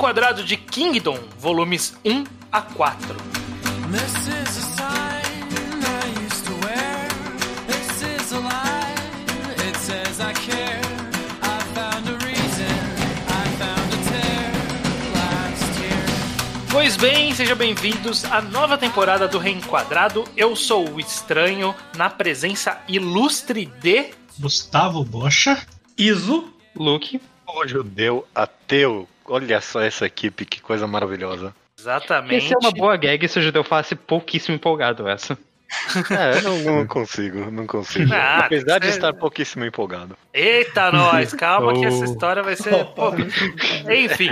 Reenquadrado de Kingdom, volumes 1 a 4. This is a sign I used to wear. This is a lie. It says I care. I found a reason. I found a tear last year. Pois bem, sejam bem-vindos à nova temporada do Reenquadrado. Eu sou o Estranho, na presença ilustre de. Gustavo Bocha. Iso, Luke. O judeu ateu. Olha só essa equipe, que coisa maravilhosa. Exatamente. Essa é uma boa gag se o judeu falasse pouquíssimo empolgado essa. É, eu não, não consigo, não consigo. Ah, Apesar de é- estar pouquíssimo empolgado. Eita, nós, calma que essa Oh. história vai ser. Pô, Enfim,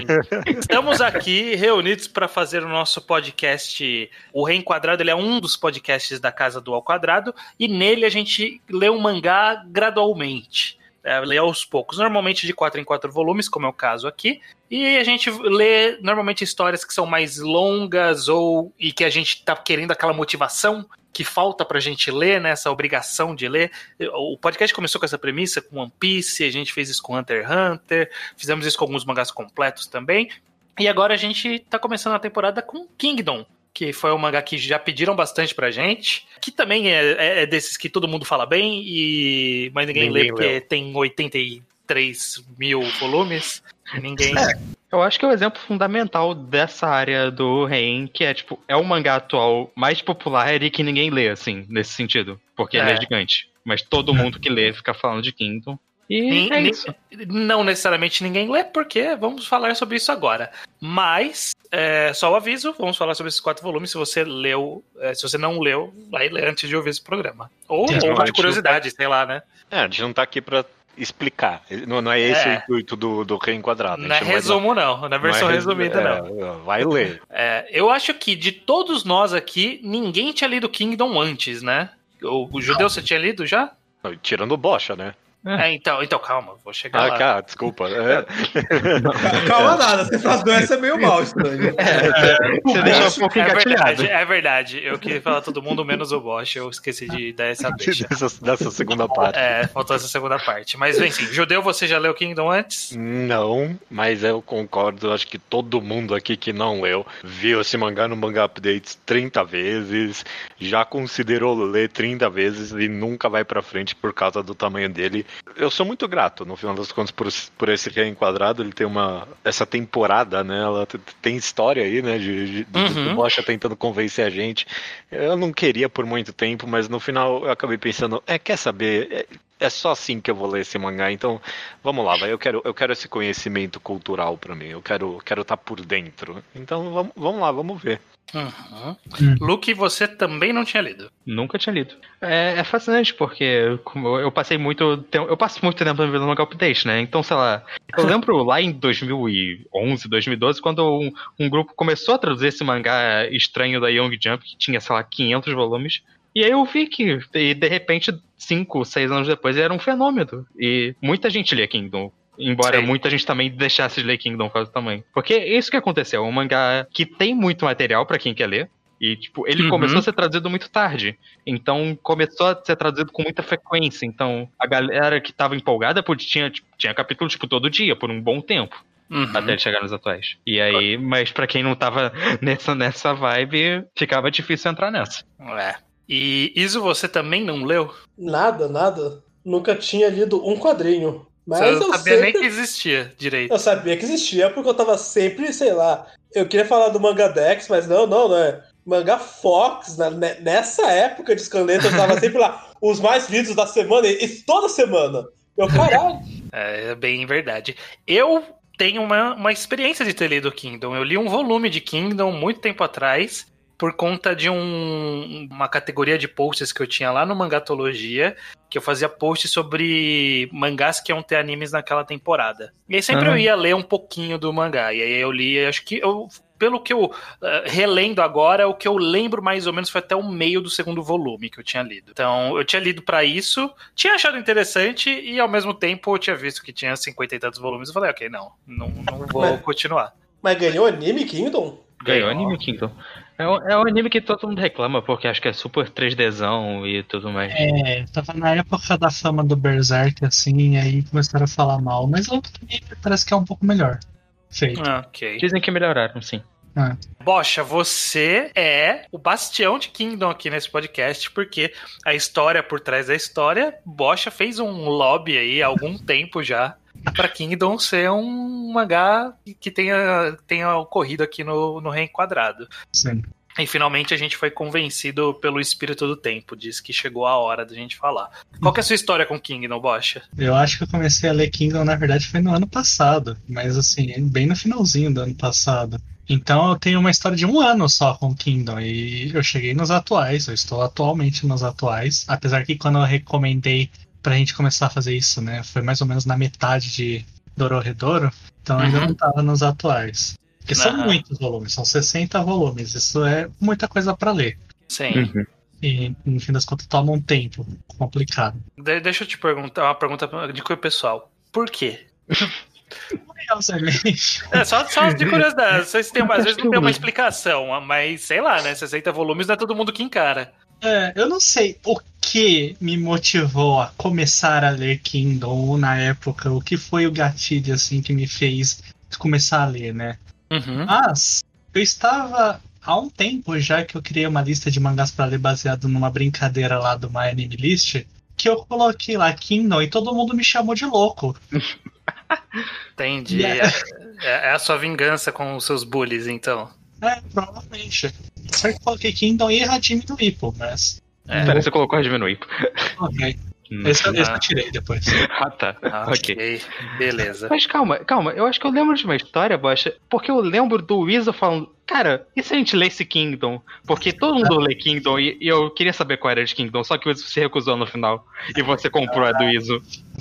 estamos aqui reunidos para fazer o nosso podcast. O Reenquadrado ele é um dos podcasts da Casa do Ao Quadrado e nele a gente lê um mangá gradualmente. É, lê aos poucos, normalmente de quatro em quatro volumes, como é o caso aqui. E a gente lê normalmente histórias que são mais longas ou e que a gente tá querendo aquela motivação que falta pra gente ler, né? Essa obrigação de ler. O podcast começou com essa premissa, com One Piece, a gente fez isso com Hunter x Hunter, fizemos isso com alguns mangás completos também. E agora a gente tá começando a temporada com Kingdom, que foi um mangá que já pediram bastante pra gente, que também é, é- é desses que todo mundo fala bem, e mas ninguém, Ninguém lê porque leu. tem 83 mil volumes. Ninguém. Eu acho que é o exemplo fundamental dessa área do Rein, que é, tipo, é o mangá atual mais popular e que ninguém lê, assim, nesse sentido. Porque ele É. é gigante. Mas todo mundo que lê fica falando de Kingdom. E Nem- é nem- isso. Não necessariamente ninguém lê, porque vamos falar sobre isso agora. Mas, é, só o aviso, vamos falar sobre esses quatro volumes. Se você leu, é, se você não leu, vai ler antes de ouvir esse programa. Ou, de curiosidade, sei lá, né? É, a gente não tá aqui pra explicar. Não, não é esse É. o intuito do, do reenquadrado. Não é resumo, não. Na dar- versão não é resumida, resu- não. é, Vai ler. É, eu acho que de todos nós aqui, ninguém tinha lido Kingdom antes, né? O, o judeu você tinha lido já? Tirando o bocha, né? É, então, então calma, vou chegar Ah, lá. cara, desculpa. É, Calma nada, você frasgou essa é meio mal, estranho. Você deixou um É verdade, é verdade. Eu queria falar todo mundo menos o Bosch, eu esqueci de dar essa deixa. dessa, dessa segunda parte. É, faltou essa segunda parte. Mas, enfim, Judeu, você já leu Kingdom antes? Não, mas eu concordo. Acho que todo mundo aqui que não leu viu esse mangá no Manga Updates 30 vezes, já considerou ler 30 vezes e nunca vai pra frente por causa do tamanho dele. Eu sou muito grato, no final das contas, por, por esse reenquadrado. Ele tem uma. Essa temporada, né? Ela tem história aí, né? De, de, Uhum. tentando convencer a gente. Eu não queria por muito tempo, mas no final eu acabei pensando: é, quer saber? É, é só assim que eu vou ler esse mangá, então vamos lá, vai. Eu quero, eu quero esse conhecimento cultural pra mim. Eu quero, quero estar por dentro. Então vamos, vamos lá, vamos ver. Uhum. Hum. Luke, você também não tinha lido. Nunca tinha lido. É, é fascinante, porque como eu eu passei muito tempo. Eu passo muito tempo vendo manga update, né? Então, sei lá. Eu lembro lá em 2011, 2012, quando um, um grupo começou a traduzir esse mangá estranho da Young Jump, que tinha, sei lá, 500 volumes. E aí eu vi que, e de repente, 5, 6 anos depois, ele era um fenômeno. E muita gente lia Kingdom. Embora Sim. muita gente também deixasse de ler Kingdom por causa do tamanho. Porque é isso que aconteceu. É um mangá que tem muito material pra quem quer ler. E, tipo, ele Uhum. começou a ser traduzido muito tarde. Então, começou a ser traduzido com muita frequência. Então, a galera que tava empolgada pô, tinha, tipo, tinha capítulo, tipo, todo dia, por um bom tempo. Uhum. Até ele chegar nos atuais. E aí, mas pra quem não tava nessa, nessa vibe, ficava difícil entrar nessa. É. E Iso, você também não leu? Nada, nada. Nunca tinha lido um quadrinho. Mas você eu não sabia nem sempre... que existia direito. Eu sabia que existia porque eu tava sempre, sei lá. Eu queria falar do Manga Dex, mas não, não, não é. Manga Fox, na- ne- nessa época de Scanleta, eu tava sempre lá. Os mais lidos da semana, e e toda semana. Eu, caralho. É bem verdade. Eu tenho uma, uma experiência de ter lido Kingdom. Eu li um volume de Kingdom muito tempo atrás, por conta de um- uma categoria de posts que eu tinha lá no Mangatologia, que eu fazia posts sobre mangás que iam ter animes naquela temporada. E aí sempre eu ia ler um pouquinho do mangá. E aí eu li, acho que eu. Pelo que eu eh, relendo agora, o que eu lembro mais ou menos foi até o meio do segundo volume que eu tinha lido. Então, eu tinha lido pra isso, tinha achado interessante e ao mesmo tempo eu tinha visto que tinha 50 e tantos volumes. Eu falei, ok, não, não, não vou Mas- continuar. Mas ganhou anime Kingdom? Ganhou anime Kingdom. É um, é um anime que todo mundo reclama, porque acho que é super 3Dzão e tudo mais. É, tava na época da fama do Berserk, assim, e aí começaram a falar mal, mas o anime parece que é um pouco melhor. Feito. Ok. Dizem que melhoraram, sim. Bocha, você é o bastião de Kingdom aqui nesse podcast, porque a história por trás da história, Bocha fez um lobby aí há algum tempo já pra Kingdom ser um mangá que tenha, tenha ocorrido aqui no, no Reenquadrado. Sim. E finalmente a gente foi convencido pelo espírito do tempo, diz que chegou a hora da gente falar. Qual que é a sua história com Kingdom, Bocha? Eu acho que eu comecei a ler Kingdom, na verdade, foi no ano passado. Mas assim, bem no finalzinho do ano passado. Então eu tenho uma história de um ano só com Kingdom. E eu cheguei nos atuais, eu estou atualmente nos atuais. Apesar que quando eu recomendei pra gente começar a fazer isso, né? Foi mais ou menos na metade de Dororedoro. Então eu ainda Uhum. não tava nos atuais. Porque são Aham. muitos volumes, são 60 volumes. Isso é muita coisa pra ler. Sim. E no fim das contas toma um tempo complicado. De- deixa eu te perguntar uma pergunta de cunho pessoal. Por quê? É, só, só de curiosidade. Vocês têm, às vezes não tem uma Sim. explicação, mas sei lá, né? 60 volumes não é todo mundo que encara. É, eu não sei o que me motivou a começar a ler Kingdom na época, o que foi o gatilho assim que me fez começar a ler, né? Uhum. Mas eu estava há um tempo já que eu criei uma lista de mangás para ler baseado numa brincadeira lá do My Anime List, que eu coloquei lá Kingdom e todo mundo me chamou de louco. Entendi. É, é a sua vingança com os seus bullies, então. É, provavelmente. Só que eu coloquei Kingdom e Hajime do Ippo, mas. É. Pera, você colocou a diminuir. Ok. Hum. Esse, esse Ah. eu tirei depois. Ah, tá. Ah, ok. ok. Beleza. Mas calma, calma, eu acho que eu lembro de uma história, Bocha, porque eu lembro do Weasel falando, cara, e se a gente lesse Kingdom? Porque todo mundo lê Kingdom e, e eu queria saber qual era de Kingdom, só que o Weasel se recusou no final. E você comprou a do Weasel.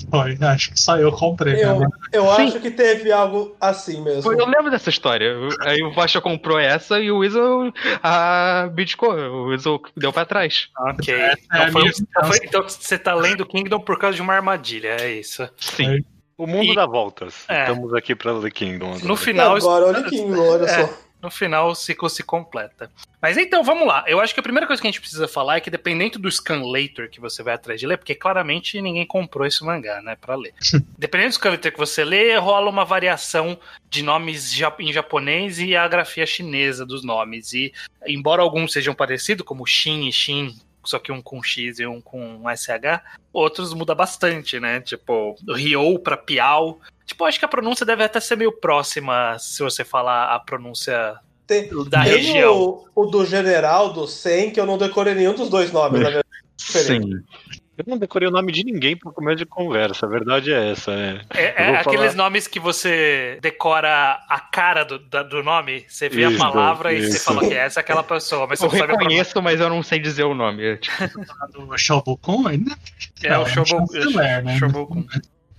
Foi, acho que só eu comprei. Eu, né? eu Sim. acho que teve algo assim mesmo. Foi, eu lembro dessa história. Aí o Bocha comprou essa e o Weasel a bidcou, o Weasel deu pra trás. Ok. é Então, foi- minha então foi- então você tá lendo Kingdom por causa de uma armadilha, é isso. Sim. O mundo E- dá voltas. É. Estamos aqui pra ler Kingdom agora. No final, Agora olha o Kingdom, olha É. só. No final o ciclo se completa. Mas então, vamos lá. Eu acho que a primeira coisa que a gente precisa falar é que dependendo do scanlator que você vai atrás de ler, porque claramente ninguém comprou esse mangá, né, pra ler. dependendo do scanlator que você lê, rola uma variação de nomes em japonês e a grafia chinesa dos nomes. E embora alguns sejam parecidos, como Shin e Shin, só que um com X e um com SH, outros muda bastante, né? Tipo, Ryo pra Piau. Tipo, acho que a pronúncia deve até ser meio próxima se você falar a pronúncia Tem, da tem região. o, o do general, do Sen, que eu não decorei nenhum dos dois nomes, na verdade. Sim. Eu não decorei o nome de ninguém por começo de conversa. A verdade é essa. É. É, é vou aqueles falar- nomes que você decora a cara do, da- do nome, você vê Isso, a palavra e você isso. fala que essa é aquela pessoa, mas você Eu não sabe reconheço, mas eu não sei dizer o nome. É, tipo, do Shobukun, ainda É o é um Shoboku. chanceler, né? Shoboku.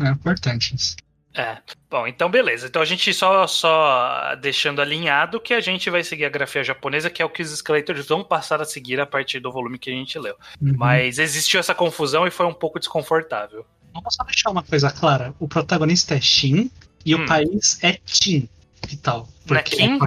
é importante isso. É. Bom, então beleza. Então a gente só, só deixando alinhado que a gente vai seguir a grafia japonesa, que é o que os escalators vão passar a seguir a partir do volume que a gente leu. Uhum. Mas existiu essa confusão e foi um pouco desconfortável. Vamos só deixar uma coisa clara: o protagonista é Shin e Hum. o país é Tin e tal. Não é Kim?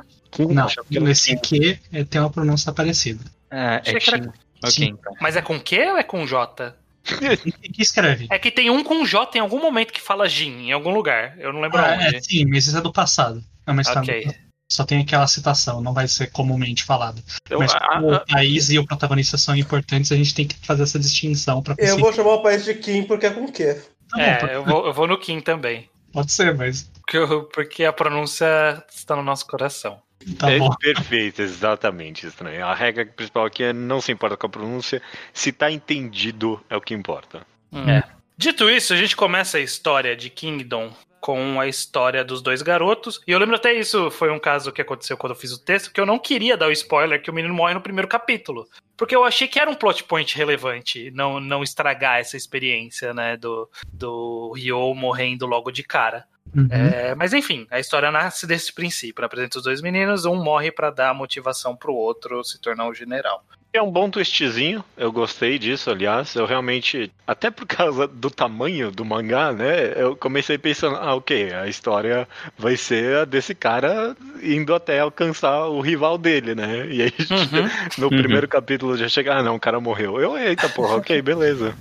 Não, Achava que era nesse Kim. Q é, tem uma pronúncia parecida. é, é era- Shin. Ok, Sim. então. Mas é com Q ou é com J? E que escreve? É que tem um com J em algum momento que fala Jin, em algum lugar. Eu não lembro Ah, onde. é, sim, mas isso é do passado. É uma história Ok. do passado. Só tem aquela citação, não vai ser comumente falado. Eu- Mas a- como a- o país e o protagonista são importantes, a gente tem que fazer essa distinção pra Eu conseguir. vou chamar o país de Kim porque é com Q. Tá bom, É, eu vou, eu vou no Kim também. Pode ser, mas Porque, eu- porque a pronúncia está no nosso coração. Tá é bom. perfeito, exatamente, estranho. A regra principal aqui é não se importa com a pronúncia. Se tá entendido, é o que importa. É. Dito isso, a gente começa a história de Kingdom com a história dos dois garotos. E eu lembro até isso foi um caso que aconteceu quando eu fiz o texto, que eu não queria dar o spoiler que o menino morre no primeiro capítulo. Porque eu achei que era um plot point relevante, não, não estragar essa experiência, né, do, do Ryo morrendo logo de cara. Uhum. É, mas enfim, a história nasce desse princípio. Apresenta os dois meninos, um morre pra dar motivação pro outro se tornar o general. É um bom twistzinho, eu gostei disso, aliás. Eu realmente, até por causa do tamanho do mangá, né? Eu comecei pensando, ah, ok, a história vai ser a desse cara indo até alcançar o rival dele, né? E aí, Uhum. no primeiro capítulo já chega, ah, não, o cara morreu. Eu, eita porra, ok, beleza.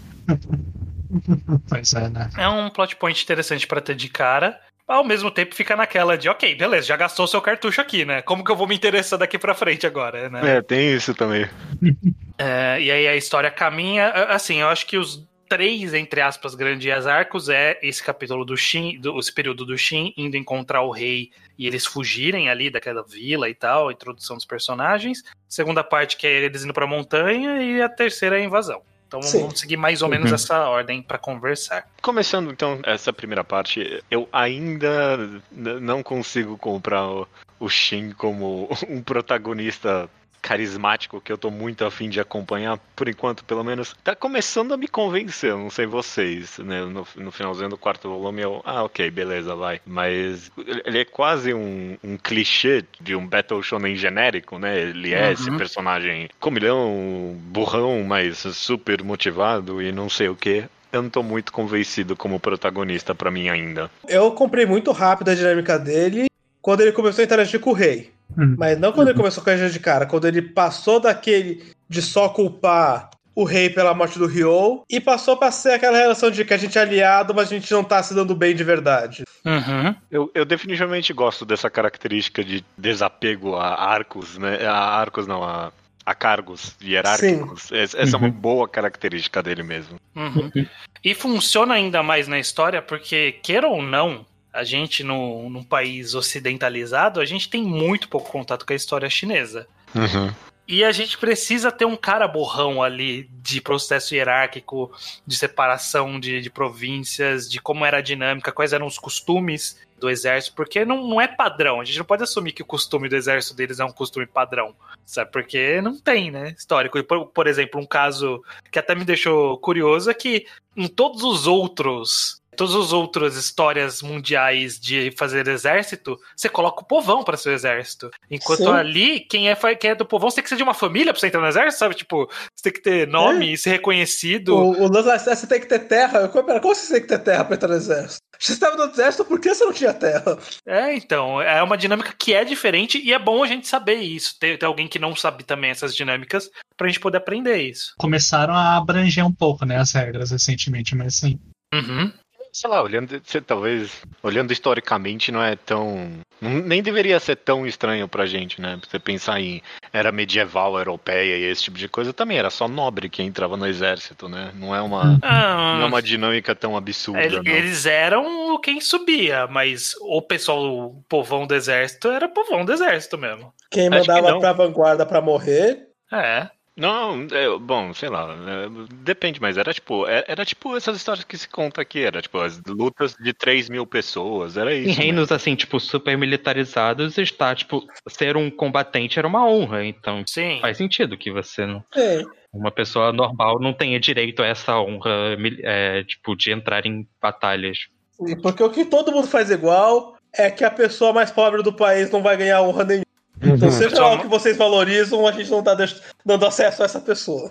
Pois é, né? É um plot point interessante pra ter de cara. Ao mesmo tempo fica naquela de, ok, beleza, já gastou seu cartucho aqui, né? Como que eu vou me interessar daqui pra frente agora, né? É, tem isso também. É, e aí a história caminha. Assim, eu acho que os três, entre aspas, grandes arcos é esse capítulo do Shin, do, esse período do Shin indo encontrar o rei e eles fugirem ali daquela vila e tal, a introdução dos personagens. Segunda parte que é eles indo pra montanha e a terceira é a invasão. Então Sim. vamos seguir mais ou menos Uhum. essa ordem pra conversar. Começando então essa primeira parte, eu ainda não consigo comprar o, o Shin como um protagonista carismático que eu tô muito afim de acompanhar, por enquanto, pelo menos. Tá começando a me convencer, não sei vocês, né? No, no finalzinho do quarto volume eu, ah, ok, beleza, vai. Mas ele é quase um, um clichê de um Battle Shonen genérico, né? Ele é esse Uhum. personagem comilhão, burrão, mas super motivado e não sei o que. Eu não tô muito convencido como protagonista pra mim ainda. Eu comprei muito rápido a dinâmica dele quando ele começou a interagir com o rei. Hum. Mas não quando ele começou com a de cara, quando ele passou daquele de só culpar o rei pela morte do Ryo e passou pra ser aquela relação de que a gente é aliado, mas a gente não tá se dando bem de verdade. Uhum. Eu, eu definitivamente gosto dessa característica de desapego a arcos, né? A arcos não, a, a cargos hierárquicos. Essa essa é uma Uhum. boa característica dele mesmo. Uhum. E funciona ainda mais na história porque, queira ou não, a gente, no, num país ocidentalizado, a gente tem muito pouco contato com a história chinesa. E a gente precisa ter um cara borrão ali de processo hierárquico, de separação de, de províncias, de como era a dinâmica, quais eram os costumes do exército, porque não, não é padrão. A gente não pode assumir que o costume do exército deles é um costume padrão, sabe? Porque não tem, né? Histórico. Por, por exemplo, um caso que até me deixou curioso é que em todos os outros. Todas as outras histórias mundiais de fazer exército, você coloca o povão para seu exército. Enquanto Sim. ali, quem é, quem é do povão, você tem que ser de uma família pra você entrar no exército, sabe? Tipo, você tem que ter nome, ser reconhecido. O, o você tem que ter terra. Pera, como você tem que ter terra pra entrar no exército? Você estava no exército, por que você não tinha terra? É, então, é uma dinâmica que é diferente e é bom a gente saber isso. Ter, ter alguém que não sabe também essas dinâmicas pra gente poder aprender isso. Começaram a abranger um pouco, né, as regras recentemente, mas sim. Uhum. Sei lá, olhando, você, talvez, olhando historicamente, não é tão. nem deveria ser tão estranho pra gente, né? Você pensar em era medieval, europeia e esse tipo de coisa, também era só nobre que entrava no exército, né? Não é uma, Ah, não é uma dinâmica tão absurda, ele- não. eles eram quem subia, mas o pessoal, o povão do exército, era povão do exército mesmo. Quem que mandava não. pra vanguarda pra morrer. É. Não, é, bom, sei lá, é, depende, mas era tipo, é- era tipo essas histórias que se conta aqui, era tipo as lutas de 3 mil pessoas, era isso. Em né? reinos assim, tipo, super militarizados, está, tipo, ser um combatente era uma honra, então Sim. faz sentido que você não. Sim. Uma pessoa normal não tenha direito a essa honra, é, tipo, de entrar em batalhas. Sim, Porque o que todo mundo faz igual é que a pessoa mais pobre do país não vai ganhar honra nenhuma. Então, seja lá o que vocês valorizam, a gente não tá dando acesso a essa pessoa.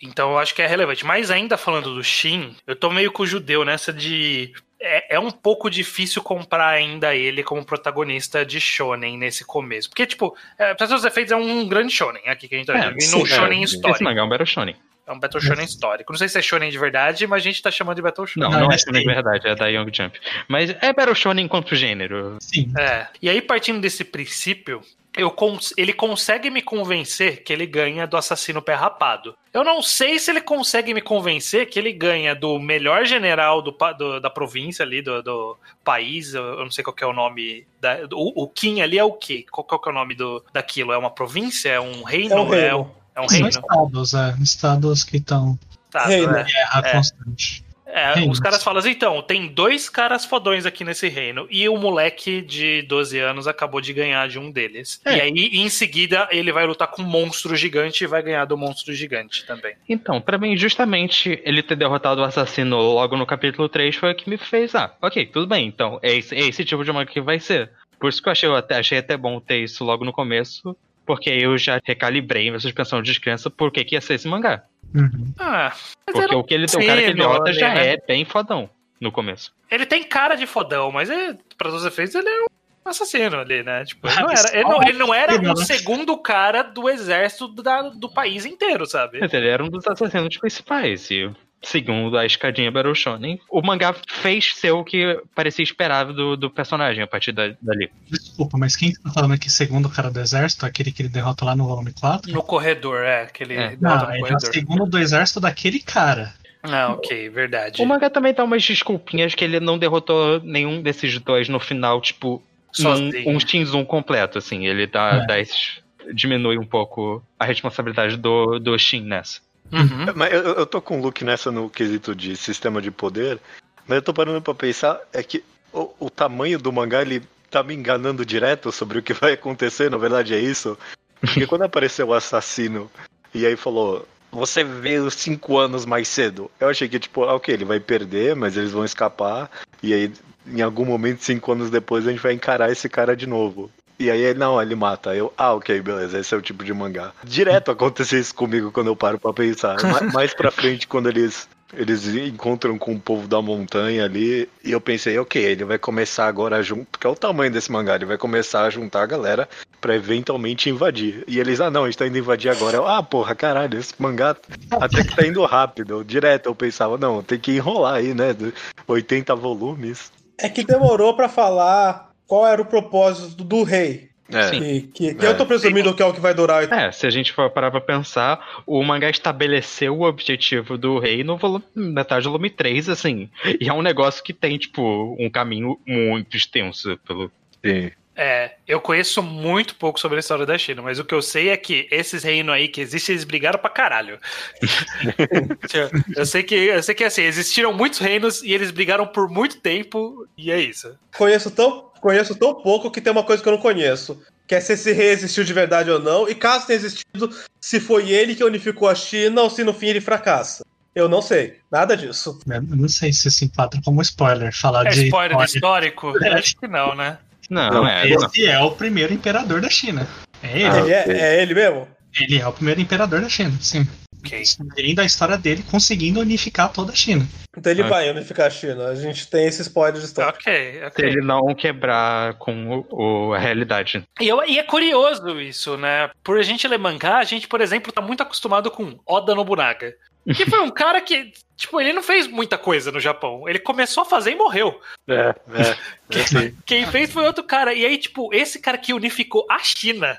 Então eu acho que é relevante. Mas ainda falando do Shin, eu tô meio com o judeu nessa de. É, é um pouco difícil comprar ainda ele como protagonista de Shonen nesse começo. Porque, tipo, é, pra todos os efeitos, é um grande Shonen aqui que a gente tá É, vendo. E num sim, Shonen é. Esse histórico. mangá é um Battle Shonen. É um Battle Shonen histórico. Não sei se é Shonen de verdade, mas a gente tá chamando de Battle Shonen. Não, Não, não é é Shonen de verdade, é da Young Jump. Mas é Battle Shonen enquanto gênero. sim. É. E aí, partindo desse princípio, eu cons- ele consegue me convencer que ele ganha do assassino pé rapado. Eu não sei se ele consegue me convencer que ele ganha do melhor general do, do- da província ali, do, do país. Eu não sei qual que é o nome. Da, do- o, o Kim ali é o quê? Qual, qual que é o nome do, daquilo? É uma província? É um reino? É um reino. um- é um São reino? estados, é. Estados que estão Tá, Reino. é. em guerra É. constante. É, Reinos. os caras falam assim, então, tem dois caras fodões aqui nesse reino, e o moleque de 12 anos acabou de ganhar de um deles. É. E aí, em seguida, ele vai lutar com um monstro gigante e vai ganhar do monstro gigante também. Então, pra mim, justamente ele ter derrotado o assassino logo no capítulo 3 foi o que me fez. Ah, ok, tudo bem. Então, é esse, é esse tipo de manga que vai ser. Por isso que eu achei, eu até, achei até bom ter isso logo no começo. Porque aí eu já recalibrei minha suspensão de descrença por que que ia ser esse mangá. Uhum. Ah, mas Porque era- o, que ele, o cara que ele derrota já né? é bem fodão no começo. ele tem cara de fodão, mas é, para os efeitos ele é um assassino ali, né? Tipo, ele Ah, não mas era, ele não, ele não era o segundo cara do exército da- do país inteiro, sabe? Mas ele era um dos assassinos principais. E segundo a escadinha Battle Shonen, o mangá fez ser o que parecia esperável do, do personagem a partir da- dali. Desculpa, mas quem tá falando aqui segundo o cara do exército, aquele que ele derrota lá no volume 4? No corredor, é, aquele É. derrota Não, no ele é o corredor. segundo do exército daquele cara. Ah, ok, verdade. O mangá também dá umas desculpinhas que ele não derrotou nenhum desses dois no final, tipo, Sozinho. um, um Shinzon completo, assim. Ele dá, É. dá esses- diminui um pouco a responsabilidade do, do Shin nessa. Uhum. Mas eu, eu tô com o Luke nessa no quesito de sistema de poder, mas eu tô parando pra pensar, é que o, o tamanho do mangá, ele tá me enganando direto sobre o que vai acontecer, na verdade é isso. Porque quando apareceu o assassino e aí falou, você veio cinco anos mais cedo, eu achei que, tipo, ok, ele vai perder, mas eles vão escapar, e aí em algum momento, cinco anos depois, a gente vai encarar esse cara de novo. E aí, não, ele mata. Eu, ah, ok, beleza, esse é o tipo de mangá. Direto acontece isso comigo quando eu paro pra pensar. Ma- Mais pra frente, quando eles, eles encontram com o povo da montanha ali, e eu pensei, ok, ele vai começar agora a juntar, porque é o tamanho desse mangá, ele vai começar a juntar a galera pra eventualmente invadir. E eles, ah, não, a gente tá indo invadir agora. Eu, ah, porra, caralho, esse mangá até que tá indo rápido. Direto eu pensava, não, tem que enrolar aí, né? do- 80 volumes. É que demorou pra falar qual era o propósito do, rei. É. Sim. Que, que, que É. eu tô presumindo que é o que vai durar. É, se a gente for parar pra pensar, o mangá estabeleceu o objetivo do rei no volume, metade do volume 3, assim. E é um negócio que tem, tipo, um caminho muito extenso pelo. Sim. É, eu conheço muito pouco sobre a história da China, mas o que eu sei é que esses reinos aí que existem, eles brigaram pra caralho. eu sei que eu sei que assim, existiram muitos reinos e eles brigaram por muito tempo, e é isso. Conheço tão, conheço tão pouco que tem uma coisa que eu não conheço. Que é se esse rei existiu de verdade ou não. E caso tenha existido, se foi ele que unificou a China ou se no fim ele fracassa. Eu não sei. Nada disso. Eu não sei se se enquadra como spoiler falar É de. spoiler histórico? É. Acho que não, né? Não, Não, é. Esse é o primeiro imperador da China. É ele. Ah, ele é, ok. é ele mesmo? Ele é o primeiro imperador da China, sim. Ok. Seguindo a história dele, conseguindo unificar toda a China. Então ele Ah. vai unificar a China. A gente tem esse spoiler de história. Ok, Se ok. ele não quebrar com o, o- a realidade. E, eu- e é curioso isso, né? Por a gente ler mangá, a gente, por exemplo, tá muito acostumado com Oda Nobunaga. Que foi um cara que, tipo, ele não fez muita coisa no Japão. Ele começou a fazer e morreu. É, é. Quem, quem fez foi outro cara. E aí, tipo, esse cara que unificou a China.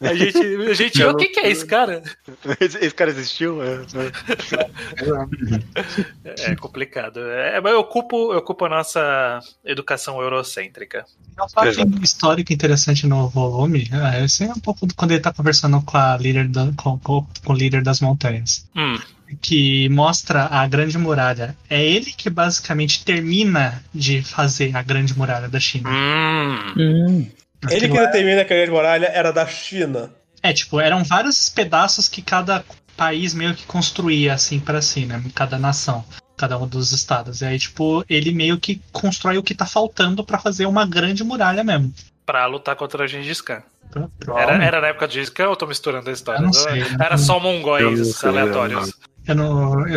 A gente, a gente Eu o que, que é esse cara? Esse, esse cara existiu? É, é. É complicado. É, mas eu culpo, eu culpo a nossa educação eurocêntrica. É um fato histórico interessante no volume. É, esse é um pouco do- quando ele tá conversando com a líder da- com, com- com o líder das montanhas. Hum, Que mostra a grande muralha. É ele que basicamente termina de fazer a grande muralha da China. hum. Ele que determina que a grande muralha era da China. É, tipo, eram vários pedaços que cada país meio que construía assim para si, né? Cada nação, cada um dos estados. E aí, tipo, ele meio que constrói o que tá faltando pra fazer uma grande muralha mesmo. Pra lutar contra a Gengis Khan. Era, era na época de Gengis Khan ou eu tô misturando a história? Eu não sei. Era só Eu não mongóis sei, aleatórios. Eu não. É,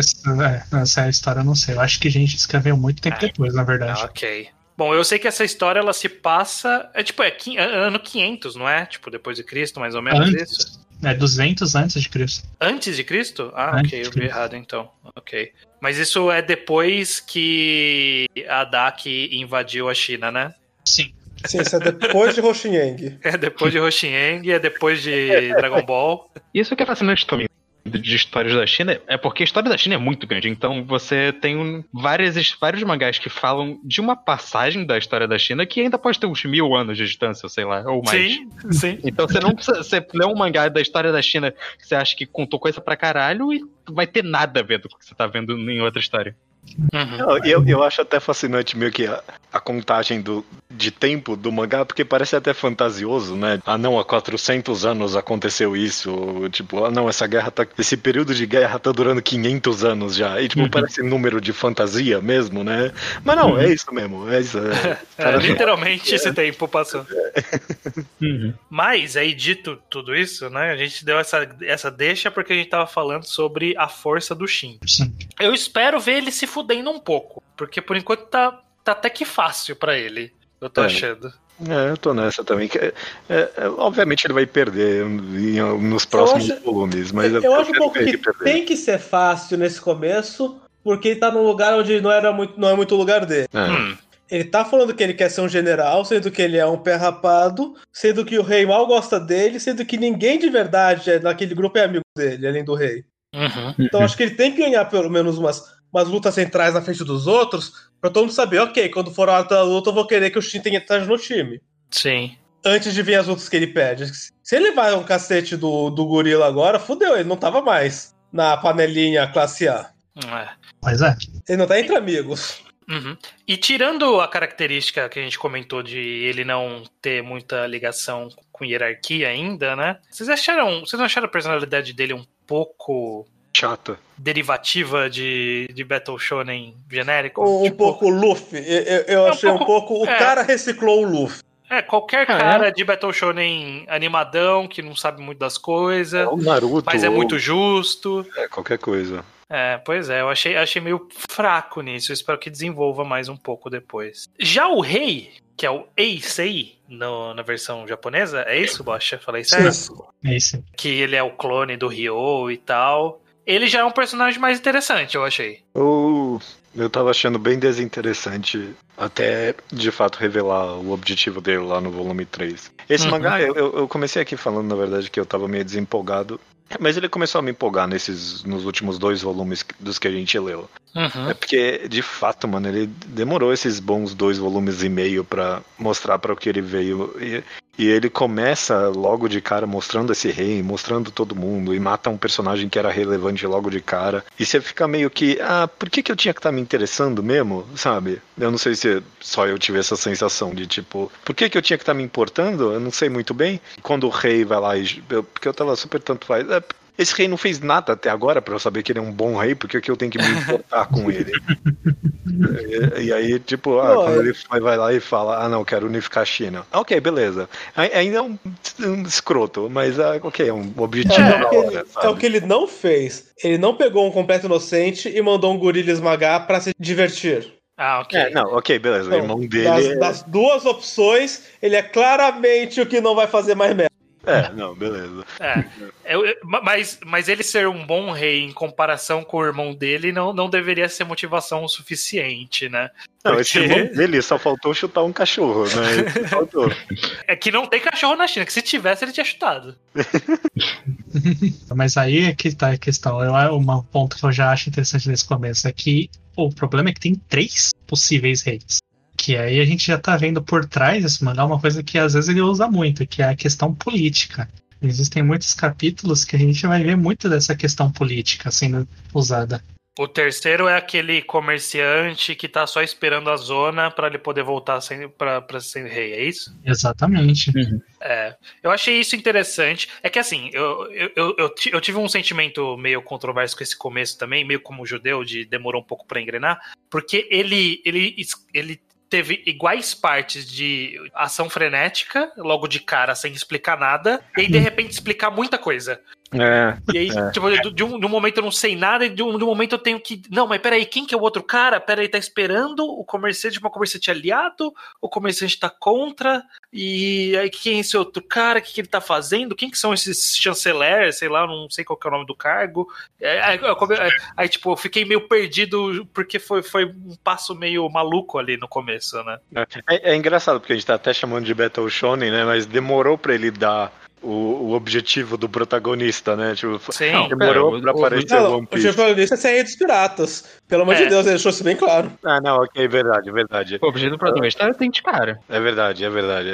essa história eu não sei. Eu acho que a gente escreveu muito tempo Ah, depois, na verdade. Ah, ok. Bom, eu sei que essa história ela se passa. É tipo, é é ano 500, não é? Tipo, depois de Cristo, mais ou menos isso? Antes. É 200 antes de Cristo. Antes de Cristo? Ah, Antes ok, eu vi errado então. Ok. Mas isso é depois que a Dak invadiu a China, né? Sim. Sim, isso é depois de Hoshinyang. É depois de Hoshieng, é depois de Dragon Ball. Isso que é fascinante também de histórias da China é porque a história da China é muito grande. Então você tem um, várias, vários mangás que falam de uma passagem da história da China que ainda pode ter uns mil anos de distância, sei lá, ou mais. Sim, sim. Então você não precisa. Você lê um mangá da história da China que você acha que contou coisa pra caralho e vai ter nada a ver do que você tá vendo em outra história. Uhum. Eu, eu acho até fascinante meio que a, a contagem do, de tempo do mangá, porque parece até fantasioso, né? Ah, não, há 400 anos aconteceu isso. Tipo, ah, não, essa guerra tá. Esse período de guerra tá durando 500 anos já. E, tipo, Uhum. parece número de fantasia mesmo, né? Mas não, é isso mesmo. É isso. É. É, literalmente esse tempo passou. Uhum. Mas, aí dito tudo isso, né? A gente deu essa, essa deixa porque a gente tava falando sobre a força do Shin. Sim. Eu espero ver ele se fudendo um pouco. Porque por enquanto tá, tá até que fácil pra ele. Eu tô É. achando. É, eu tô nessa também. é- é- é, obviamente ele vai perder em- nos próximos acho- volumes, mas eu acho um pouco que perder. tem que ser fácil nesse começo, porque ele tá num lugar onde não, era muito, não é muito lugar dele. É. Hum, Ele tá falando que ele quer ser um general, sendo que ele é um pé rapado, sendo que o rei mal gosta dele, sendo que ninguém de verdade é- naquele grupo é amigo dele, além do rei. Uhum. Então acho que ele tem que ganhar pelo menos umas, umas lutas centrais na frente dos outros, pra todo mundo saber, ok, quando for a hora da luta eu vou querer que o Shin tenha esteja no time. Sim. Antes de vir as lutas que ele pede. Se ele vai um cacete do, do gorila agora, fudeu, ele não tava mais na panelinha classe A. É. Pois é. Ele não tá entre amigos. Uhum. E tirando a característica que a gente comentou de ele não ter muita ligação com hierarquia ainda, né? Vocês acharam, vocês não acharam a personalidade dele um pouco Chata. derivativa de, de Battle Shonen genérico? Um, um Tipo, pouco Luffy. Eu, eu- É um achei um pouco- pouco. O é. cara reciclou o Luffy. É, qualquer Ah, é? cara de Battle Shonen animadão, que não sabe muito das coisas, O Naruto. mas é ou- muito justo. É, qualquer coisa. É, pois é, eu achei, achei meio fraco nisso. Eu espero que desenvolva mais um pouco depois. Já o rei, que é o Eisei, no, na versão japonesa, é isso, Bocha? Falei certo? Isso. É isso. Que ele é o clone do Ryo e tal. Ele já é um personagem mais interessante, eu achei. Eu, eu tava achando bem desinteressante até de fato revelar o objetivo dele lá no volume 3. Esse Uhum. mangá, eu, eu eu comecei aqui falando, na verdade, que eu tava meio desempolgado. Mas ele começou a me empolgar nesses, nos últimos dois volumes dos que a gente leu. Uhum. É porque, de fato, mano, ele demorou esses bons dois volumes e meio pra mostrar para o que ele veio. E, e ele começa logo de cara mostrando esse rei, mostrando todo mundo, e mata um personagem que era relevante logo de cara. E você fica meio que, ah, por que, que eu tinha que estar me interessando mesmo, sabe? Eu não sei se só eu tive essa sensação de tipo, por que, que eu tinha que estar me importando? Eu não sei muito bem. Quando o rei vai lá e. eu- porque eu tava super tanto faz. é, esse rei não fez nada até agora pra eu saber que ele é um bom rei, porque que eu tenho que me importar com ele? E, e aí, tipo, ah, quando é- ele vai, lá e fala, ah, não, quero unificar a China. Ok, beleza. Ai- Ainda é um, um escroto, mas ah, ok, é um objetivo É, da o que ele, hora, é o que ele não fez. Ele não pegou um completo inocente e mandou um gorila esmagar pra se divertir. Ah, ok. É, não, ok, beleza. o Então, irmão dele. das, é- das duas opções, ele é claramente o que não vai fazer mais merda. É, não, beleza. É. Eu- eu- mas, mas ele ser um bom rei em comparação com o irmão dele não, não deveria ser motivação o suficiente, né? Não, Porque- esse irmão dele só faltou chutar um cachorro, né? Faltou. É que não tem cachorro na China, que se tivesse ele tinha chutado. Mas aí é que tá a questão. Eu, um ponto que eu já acho interessante nesse começo é que o problema é que tem três possíveis reis. Que aí a gente já tá vendo por trás desse mangá uma coisa que às vezes ele usa muito, que é a questão política. Existem muitos capítulos que a gente vai ver muito dessa questão política sendo usada. O terceiro é aquele comerciante que tá só esperando a zona pra ele poder voltar pra ser rei, é isso? Exatamente. É, eu achei isso interessante. É que assim, eu, eu, eu, eu ti- eu tive um sentimento meio controverso com esse começo também, meio como judeu, de demorou um pouco pra engrenar, porque ele, ele, ele teve iguais partes de ação frenética, logo de cara, sem explicar nada, e aí de repente explicar muita coisa. É, E aí, É. tipo, de, um, de um momento eu não sei nada, e de um, de um momento eu tenho que. Não, mas peraí, quem que é o outro cara? Peraí, tá esperando o comerciante, uma comerciante aliado, o comerciante tá contra, e aí quem é esse outro cara? O que, que ele tá fazendo? Quem que são esses chanceler? Sei lá, eu não sei qual é o nome do cargo. É, Aí, eu come- aí, aí, tipo, eu fiquei meio perdido, porque foi, foi um passo meio maluco ali no começo, né? é, é engraçado, porque a gente tá até chamando de Battle Shonen, né? Mas demorou pra ele dar o, o objetivo do protagonista, né? Tipo, Sim. Demorou pera, pra o- o- aparecer o não, One o Piece. jornalista é sair dos piratas. Pelo amor É. de Deus, ele deixou isso bem claro. Ah, não, ok, verdade, verdade. O objetivo do protagonista tem de cara. É verdade, é verdade.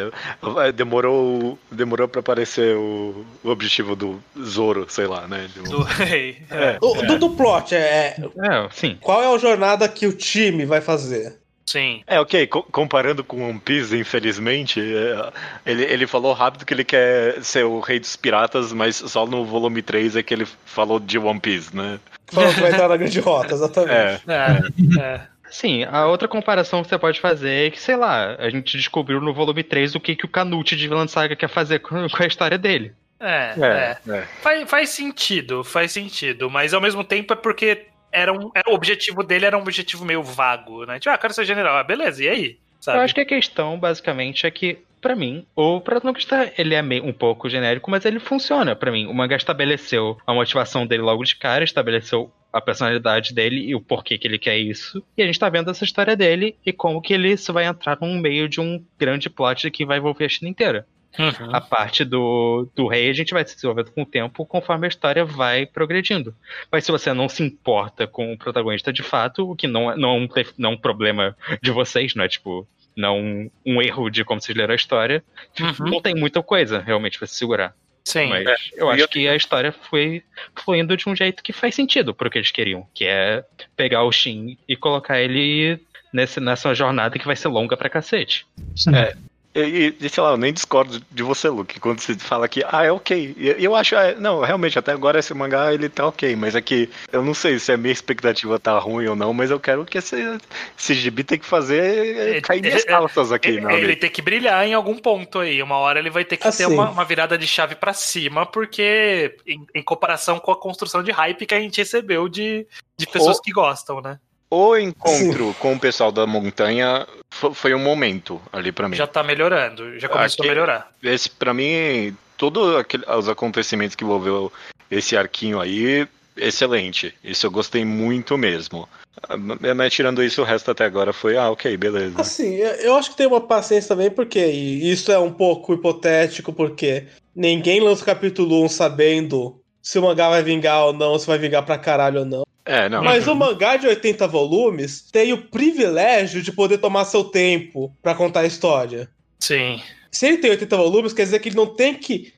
É, Demorou, demorou pra aparecer o, o objetivo do Zoro, sei lá, né? Tipo, Do rei. É, O, do, do plot, é, é, É, sim. qual é a jornada que o time vai fazer? Sim. É, ok, co- comparando com One Piece, infelizmente, é, ele, ele falou rápido que ele quer ser o rei dos piratas, mas só no volume 3 é que ele falou de One Piece, né? Falando que vai entrar na grande rota, exatamente. É, É, é. Sim, a outra comparação que você pode fazer é que, sei lá, a gente descobriu no volume 3 o que, que o Canute de Vinland Saga quer fazer com, com a história dele. É, é. é, é. Faz, faz sentido, faz sentido, mas ao mesmo tempo é porque era um, era, o objetivo dele era um objetivo meio vago, né? Tipo, ah, quero ser general, ah, beleza, e aí? Sabe? Eu acho que a questão, basicamente, é que, pra mim, o protagonista, ele é meio, um pouco genérico, mas ele funciona pra mim. O mangá estabeleceu a motivação dele logo de cara, estabeleceu a personalidade dele e o porquê que ele quer isso. E a gente tá vendo essa história dele e como que ele vai entrar no meio de um grande plot que vai envolver a China inteira. Uhum. A parte do, do rei a gente vai se desenvolvendo com o tempo conforme a história vai progredindo. Mas se você não se importa com o protagonista de fato, o que não é, não é, um, não é um problema de vocês, não é tipo. Não um erro de como vocês leram a história. Uhum. Não tem muita coisa realmente pra se segurar. Sim. Mas É, eu e acho eu- que a história foi fluindo de um jeito que faz sentido pro que eles queriam, que é pegar o Shin e colocar ele nesse, nessa jornada que vai ser longa pra cacete. Sim. É. E, e, sei lá, eu nem discordo de você, Luke, quando você fala que, ah, é ok. E Eu acho, ah, não, realmente, até agora esse mangá ele tá ok, mas é que eu não sei se a minha expectativa tá ruim ou não, mas eu quero que esse, esse gibi tem que fazer É, cair minhas é, calças aqui, Ele, ele tem que brilhar em algum ponto aí. Uma hora ele vai ter que ter Assim. uma, uma virada de chave pra cima, porque em, em comparação com a construção de hype que a gente recebeu de, de pessoas Ou- que gostam, né? O encontro com o pessoal da montanha fo- foi um momento ali pra mim. Já tá melhorando, já começou Aqui- a melhorar. Esse, pra mim, todos os acontecimentos que envolveu esse arquinho aí, excelente. Isso eu gostei muito mesmo. Ah, Mas tirando isso, o resto até agora foi, ah, ok, beleza. Assim, eu- eu acho que tem uma paciência também, porque e isso é um pouco hipotético, porque ninguém lança o capítulo 1 sabendo se o mangá vai vingar ou não, se vai vingar pra caralho ou não. É, não. Mas o mangá de 80 volumes tem o privilégio de poder tomar seu tempo pra contar a história. Sim. Se ele tem 80 volumes, quer dizer que ele não tem que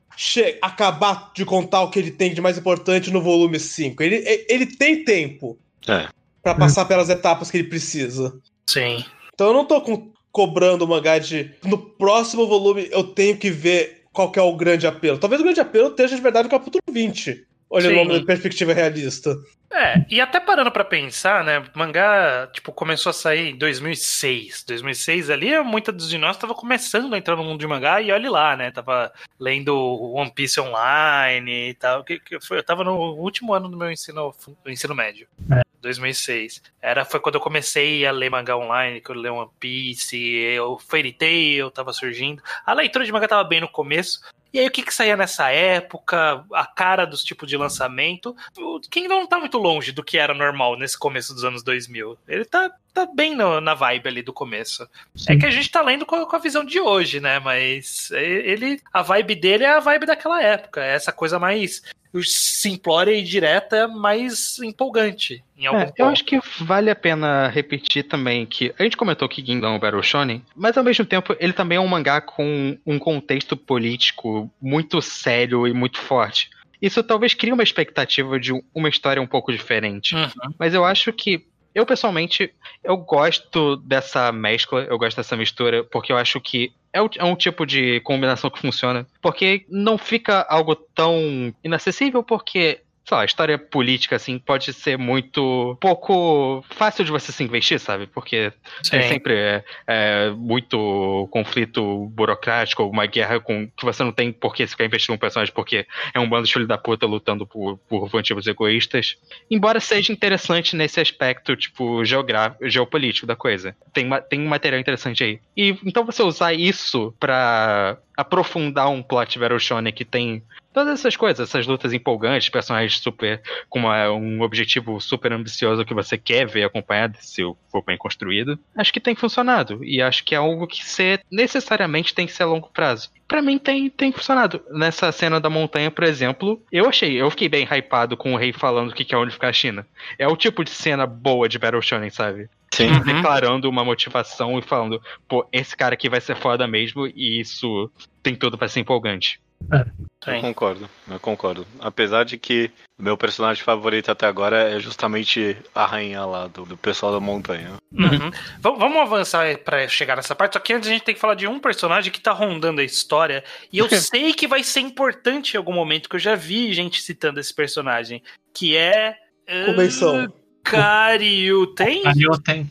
acabar de contar o que ele tem de mais importante no volume 5. Ele, ele- ele tem tempo É. pra passar pelas etapas que ele precisa. Sim. Então eu não tô com- cobrando o mangá de. No próximo volume eu tenho que ver qual que é o grande apelo. Talvez o grande apelo esteja de verdade no capítulo 20. Olhando uma perspectiva realista. É, e até parando pra pensar, né? Mangá, tipo, começou a sair em 2006. 2006 ali, muitos de nós tava começando a entrar no mundo de mangá e olhe lá, né? Tava lendo One Piece online e tal. Que, que foi, eu tava no último ano do meu ensino, do ensino médio. É. 2006. Era, foi quando eu comecei a ler mangá online, que eu li One Piece, eu, Fairy Tail tava surgindo. A leitura de mangá tava bem no começo. E aí, o que que saía nessa época? A cara dos tipos de lançamento. O Kingdom não tá muito longe do que era normal nesse começo dos anos 2000. Ele tá, tá bem no- na vibe ali do começo. É Sim. que a gente tá lendo com a, com a visão de hoje, né? Mas é- ele, a vibe dele é a vibe daquela época. É essa coisa mais simplória e direta, mais empolgante. Em algum É, eu acho que vale a pena repetir também que a gente comentou que Kingdom é um Battle Shonen, mas ao mesmo tempo ele também é um mangá com um contexto político muito sério e muito forte. Isso talvez crie uma expectativa de um- uma história um pouco diferente. Uhum. Mas eu acho que eu pessoalmente eu gosto dessa mescla, eu gosto dessa mistura, porque eu acho que é, o- é um tipo de combinação que funciona. Porque não fica algo tão inacessível, porque sei lá, a história política, assim, pode ser muito pouco fácil de você se investir, sabe? Porque tem Sim. sempre é, é, muito conflito burocrático, uma guerra com que você não tem por que ficar investindo um personagem, porque é um bando de filho da puta lutando por, por motivos egoístas. Embora seja interessante nesse aspecto, tipo, geográfico, geopolítico da coisa. Tem, tem um material interessante aí. E então você usar isso pra aprofundar um plot Shonen que tem todas essas coisas, essas lutas empolgantes, personagens super com uma- um objetivo super ambicioso que você quer ver acompanhado, se for bem construído, acho que tem funcionado. E acho que é algo que você necessariamente tem que ser a longo prazo. Pra mim tem, tem funcionado. Nessa cena da montanha, por exemplo, eu achei, eu fiquei bem hypado com o rei falando o que é unificar a China. É o tipo de cena boa de Battle Shonen, sabe? Sim. Uhum. Declarando uma motivação e falando, pô, esse cara aqui vai ser foda mesmo, e isso tem tudo pra ser empolgante. Eu Sim. concordo, eu concordo. Apesar de que o meu personagem favorito até agora é justamente a rainha lá do, do pessoal da montanha. Uhum. Vam- Vamos avançar pra chegar nessa parte. Só que antes a gente tem que falar de um personagem que tá rondando a história. E eu sei que vai ser importante em algum momento, que eu já vi gente citando esse personagem. Que é. uh, Convenção. Karyuten? Carioten,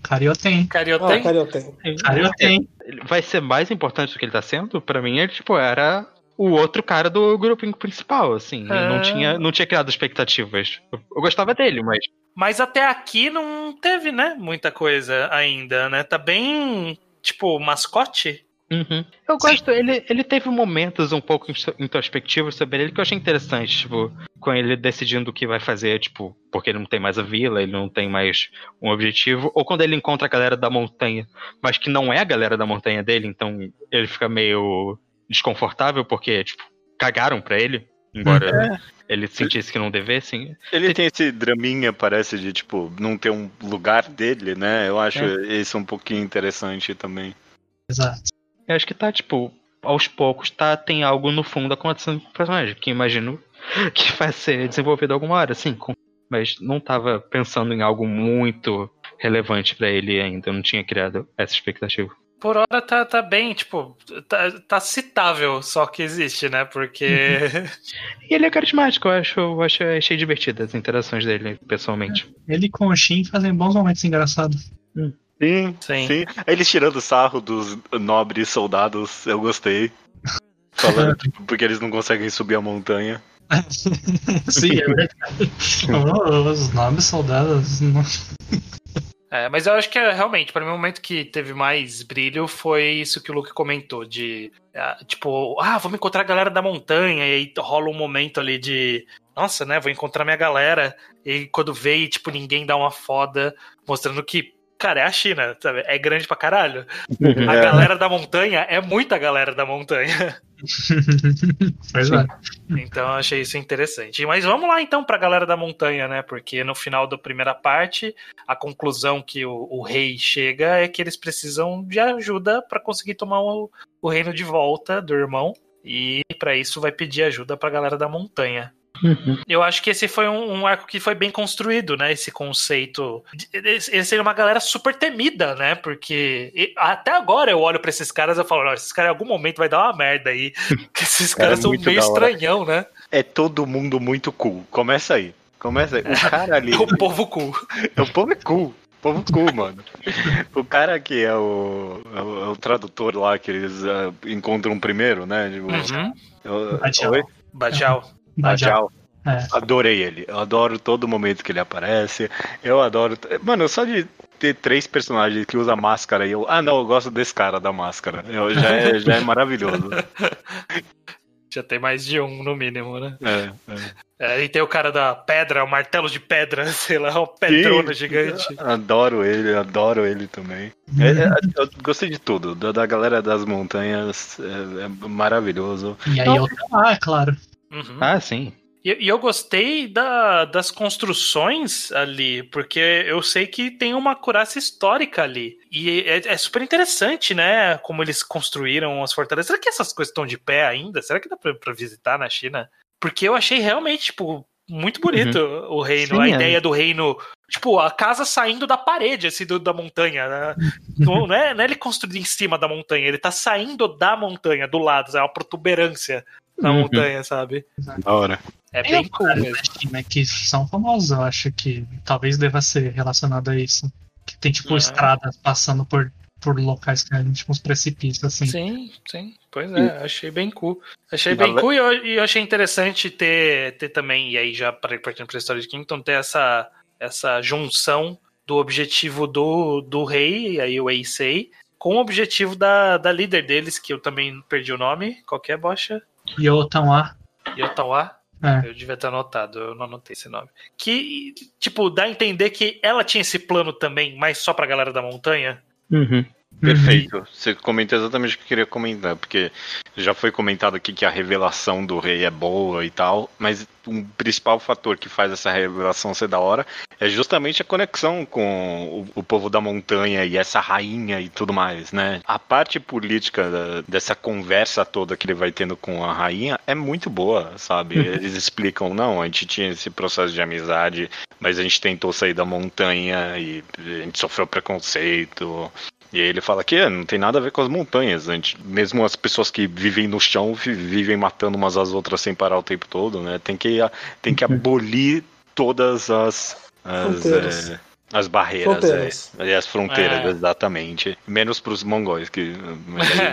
Carioten, Ah. Carioten. Ele vai ser mais importante do que ele tá sendo? Pra mim, ele, tipo, era o outro cara do grupinho principal, assim. Ele Ah. não tinha, não tinha criado expectativas. Eu, eu gostava dele, mas. Mas até aqui não teve, né? Muita coisa ainda, né? Tá bem. Tipo, mascote Uhum. Eu gosto, ele, ele teve momentos um pouco intro- introspectivos sobre ele que eu achei interessante, tipo, com ele decidindo o que vai fazer, tipo, porque ele não tem mais a vila, ele não tem mais um objetivo, ou quando ele encontra a galera da montanha, mas que não é a galera da montanha dele, então ele fica meio desconfortável porque, tipo, cagaram pra ele, embora ele sentisse que não devessem. Ele tem esse draminha, parece, de, tipo, não ter um lugar dele, né? Eu acho esse um pouquinho interessante também. Exato. Eu acho que tá, tipo, aos poucos, tá, tem algo no fundo acontecendo com o personagem, que imagino que vai ser desenvolvido alguma hora, sim. com- Mas não tava pensando em algo muito relevante pra ele ainda, eu não tinha criado essa expectativa. Por hora tá, tá bem, tipo, tá, tá citável só que existe, né? Porque. E ele é carismático, eu acho, eu acho achei divertido as interações dele, pessoalmente. Ele com o Shin fazem bons momentos engraçados. Sim, Sim. sim. Eles tirando sarro dos nobres soldados, eu gostei. Falando, tipo, porque eles não conseguem subir a montanha. Sim, é verdade. Oh, Os nomes soldados. não- É, mas eu acho que é, realmente, para mim, o momento que teve mais brilho foi isso que o Luke comentou, de ah, tipo, ah, vamos encontrar a galera da montanha, e aí rola um momento ali de nossa, né, vou encontrar minha galera, e quando vê, e, tipo, ninguém dá uma foda, mostrando que, cara, é a China, sabe? É grande pra caralho. A É. galera da montanha é muita galera da montanha. pois é. Então eu achei isso interessante. Mas vamos lá então pra galera da montanha, né? Porque no final da primeira parte, a conclusão que o, o rei chega é que eles precisam de ajuda pra conseguir tomar o, o reino de volta do irmão. E pra isso vai pedir ajuda pra galera da montanha. Eu acho que esse foi um, um arco que foi bem construído, né? Esse conceito. eles seriam uma galera super temida, né? Porque e- até agora eu olho pra esses caras e eu falo, "Não, esses caras em algum momento vai dar uma merda aí. Que esses Cara, caras são meio estranhão, né? É todo mundo muito cool. Começa aí. Começa aí. O cara ali. É o povo cool. O povo é cool. O povo cool, mano. O cara que é o, é o, é o tradutor lá que eles ah, encontram primeiro, né? Tipo, Uhum. eu- Bajau. Bajal. É. Adorei ele. Eu adoro todo momento que ele aparece. Eu adoro. Mano, só de ter três personagens que usam máscara e eu. Ah, não, eu gosto desse cara da máscara. Eu, já, é, já é maravilhoso. Já tem mais de um, no mínimo, né? É, é. É, e tem o cara da pedra, o martelo de pedra, sei lá, uma pedrona gigante. Adoro ele, adoro ele também. É, é, eu gostei de tudo. Da, da galera das montanhas. É, é maravilhoso. E aí eu tô lá, é claro. Uhum. Ah, sim. E, e eu gostei da- das construções ali, porque eu sei que tem uma curaça histórica ali. E é, é super interessante, né? Como eles construíram as fortalezas. Será que essas coisas estão de pé ainda? Será que dá pra, pra visitar na China? Porque eu achei realmente, tipo, muito bonito o reino. Sim, a é. ideia do reino. Tipo, a casa saindo da parede, assim, do- da montanha. Né? não, não é, não é ele construído em cima da montanha, ele tá saindo da montanha, do lado, é uma protuberância na Uhum. montanha, sabe? Da hora. É bem cool mesmo. China que são famosos, eu acho que talvez deva ser relacionado a isso. Que tem tipo Ah. estradas passando por, por locais que tem tipo uns precipícios assim. Sim, sim. Pois é, achei bem cool. Achei bem cool e eu, e eu achei interessante ter, ter também, e aí já para- partindo para a história de Kington, ter essa, essa junção do objetivo do, do rei, e aí o Eisei, com o objetivo da, da líder deles, que eu também perdi o nome, qualquer bocha, E lá. Yotawa. É. Eu devia ter anotado, eu não anotei esse nome. Que, tipo, dá a entender que ela tinha esse plano também, mas só pra galera da montanha. Uhum. Perfeito. Você comentou exatamente o que eu queria comentar, porque já foi comentado aqui que a revelação do rei é boa e tal, mas um principal fator que faz essa revelação ser da hora é justamente a conexão com o, o povo da montanha e essa rainha e tudo mais, né? A parte política da- dessa conversa toda que ele vai tendo com a rainha é muito boa, sabe? Eles explicam, não, a gente tinha esse processo de amizade, mas a gente tentou sair da montanha e a gente sofreu preconceito. E aí ele fala que é, não tem nada a ver com as montanhas. Gente, mesmo as pessoas que vivem no chão vi- vivem matando umas às outras sem parar o tempo todo, né? Tem que, tem que abolir todas as. As, Fronteiras. é, as barreiras, Fronteiras. é, e as fronteiras, É. exatamente. Menos pros mongóis, que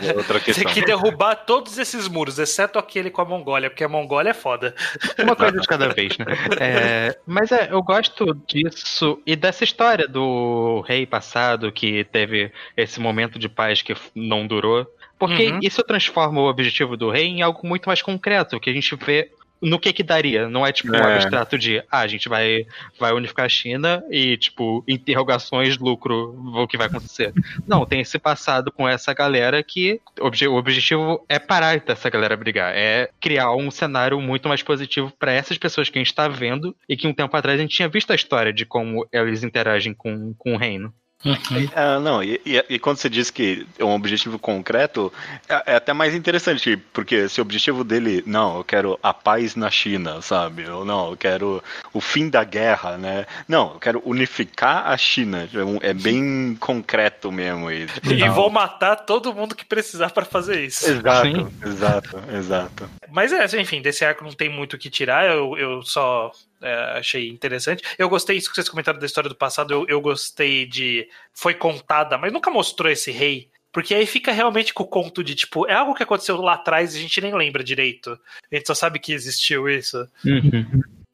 é outra Tem questão. que derrubar todos esses muros, exceto aquele com a Mongólia, porque a Mongólia é foda. Uma coisa de cada vez, né? É, mas é, eu gosto disso e dessa história do rei passado que teve esse momento de paz que não durou. Porque Uhum. isso transforma o objetivo do rei em algo muito mais concreto, que a gente vê no que que daria. Não é tipo um É. abstrato de, ah, a gente vai, vai unificar a China e, tipo, interrogações, lucro, o que vai acontecer. Não, tem esse passado com essa galera que obje- o objetivo é parar dessa galera brigar, é criar um cenário muito mais positivo para essas pessoas que a gente tá vendo e que um tempo atrás a gente tinha visto a história de como eles interagem com, com o reino. É, não, e, e- e quando você diz que é um objetivo concreto, é, é até mais interessante, porque esse objetivo dele, não, eu quero a paz na China, sabe? Ou não, eu quero o fim da guerra, né? Não, eu quero unificar a China. É, um- é bem concreto mesmo. E, E vou matar todo mundo que precisar pra fazer isso. Exato, Sim. exato, exato. Mas é, assim, enfim, desse arco não tem muito o que tirar, eu, eu só é, achei interessante. Eu gostei isso que vocês comentaram da história do passado, eu, eu gostei de. Foi contada, mas nunca mostrou esse rei. Porque aí fica realmente com o conto de, tipo, é algo que aconteceu lá atrás e a gente nem lembra direito. A gente só sabe que existiu isso.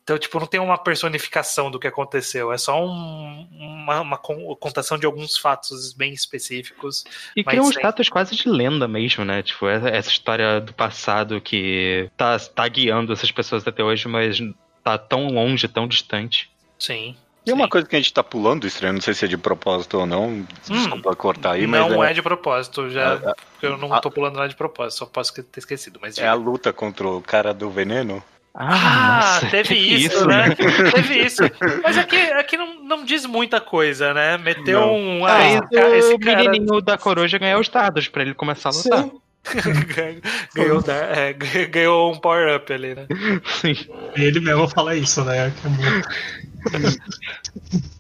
Então, tipo, não tem uma personificação do que aconteceu. É só um- uma, uma con- contação de alguns fatos bem específicos. E cria um sem- status quase de lenda mesmo, né? Tipo, essa essa história do passado que tá, tá guiando essas pessoas até hoje, mas tá tão longe, tão distante. Sim. E uma Sim. coisa que a gente tá pulando, estranho, não sei se é de propósito ou não, desculpa cortar aí, mas não é, é... de propósito, já. é- porque eu não a- tô pulando nada de propósito, só posso ter esquecido. Mas é a luta contra o cara do veneno. Ah, nossa, teve que isso, né? teve isso. Mas aqui, aqui não, não diz muita coisa, né? Meteu Não. um. Ah, Ah, esse cara, esse o cara menininho da coruja ganhar os dados pra ele começar a lutar. Sim. ganhou, da- é, ganhou um power-up ali, né? Sim. Ele mesmo fala isso, né? Que é muito-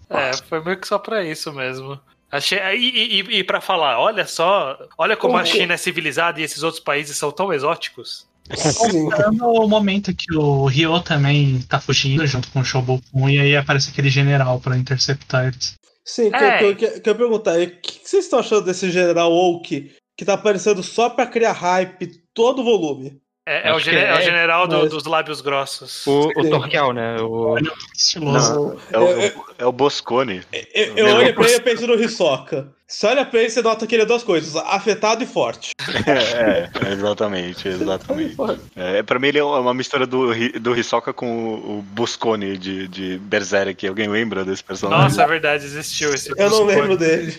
É, foi meio que só pra isso mesmo. Achei, e, e, e pra falar, olha só, olha como a China é civilizada e esses outros países são tão exóticos. Sim. Comparando o momento que o Ryo também tá fugindo junto com o Shobokun e aí aparece aquele general pra interceptar eles. Sim, que, É. que, eu- que, que eu ia perguntar, o que, que vocês estão achando desse General Oak que tá aparecendo só pra criar hype todo o volume? É, é o, gene- é o é- general do- mas- dos lábios grossos. O, o. Torquel, né? O... Estiloso. É o, é o Boscone. Eu, eu olho pra ele e penso no Hisoka. Você olha pra ele e você nota que ele é duas coisas, afetado e forte. É, é, exatamente, exatamente. É, pra mim ele é uma mistura do, do Hisoka com o, o Boscone de, de Berserk. Alguém lembra desse personagem? Nossa, é verdade, existiu esse Eu não Buscone. lembro dele.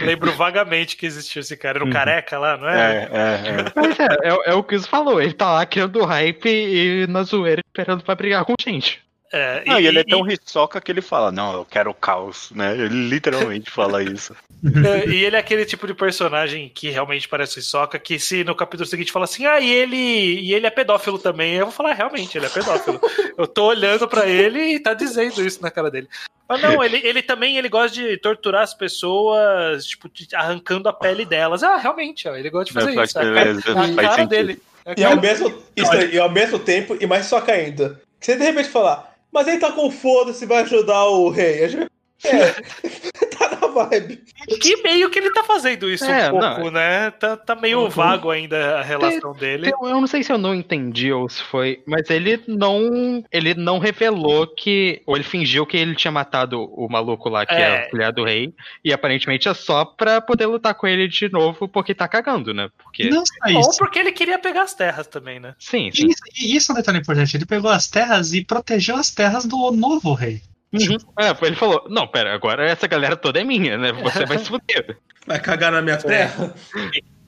Lembro vagamente que existiu esse cara. Era um Uhum. careca lá, não é? É, é, é. Mas é, é, é o que você falou, ele tá lá criando hype e na zoeira esperando pra brigar com gente. É, Não, e ele é tão Hisoka que ele fala, não, eu quero o caos, né? Ele literalmente fala isso. É, e ele é aquele tipo de personagem que realmente parece Hisoka, que se no capítulo seguinte fala assim, ah, e ele, e ele é pedófilo também, eu vou falar, realmente, ele é pedófilo. eu tô olhando pra ele e tá dizendo isso na cara dele. Mas não, ele, ele também ele gosta de torturar as pessoas, tipo, arrancando a pele delas. Ah, realmente, ó, ele gosta de fazer Faz- isso. É a cara, faz- a cara dele. É E ao mesmo, isso aí, e ao mesmo tempo, e mais Hisoka ainda. Você de repente falar, mas ele tá com foda-se vai ajudar o rei. A gente- É, tá na vibe. Que meio que ele tá fazendo isso É, um pouco, não. né? Tá, tá meio Uhum. vago ainda a relação dele. Eu, eu não sei se eu não entendi ou se foi, mas ele não. Ele não revelou que. Ou ele fingiu que ele tinha matado o maluco lá, que é, É. o filho do rei. E aparentemente é só pra poder lutar com ele de novo, porque tá cagando, né? Porque. Não só Ou isso. porque ele queria pegar as terras também, né? Sim, sim. Isso, e isso é um detalhe importante. Ele pegou as terras e protegeu as terras do novo rei. Uhum. É, ele falou: Não, pera, agora essa galera toda é minha, né? Você vai se fuder. Vai cagar na minha terra?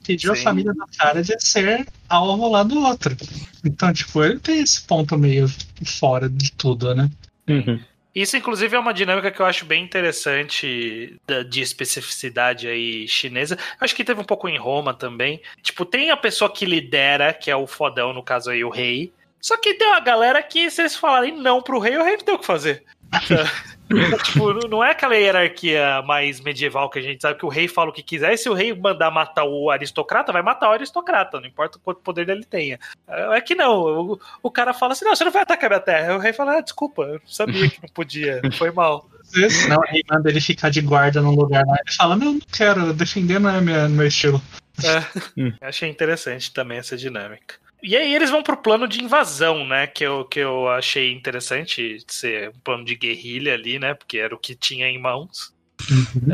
Pediu a família da cara de ser alvo lá do outro. Então, tipo, ele tem esse ponto meio fora de tudo, né? Uhum. Isso, inclusive, é uma dinâmica que eu acho bem interessante de especificidade aí chinesa. Acho que teve um pouco em Roma também. Tipo, tem a pessoa que lidera, que é o fodão, no caso aí, o rei. Só que tem uma galera que, se eles falarem não pro rei, o rei não tem o que fazer. tipo, não é aquela hierarquia mais medieval que a gente sabe que o rei fala o que quiser, e se o rei mandar matar o aristocrata, vai matar o aristocrata, não importa quanto poder ele tenha. É que não, o, o cara fala assim: não, você não vai atacar minha terra. O rei fala: ah, desculpa, eu sabia que não podia, foi mal. Não, aí manda ele ficar de guarda num lugar lá. Ele fala: Não, não quero, defender não é minha, meu estilo. Achei interessante também essa dinâmica. E aí eles vão pro plano de invasão, né? Que eu, que eu achei interessante ser um plano de guerrilha ali, né? Porque era o que tinha em mãos.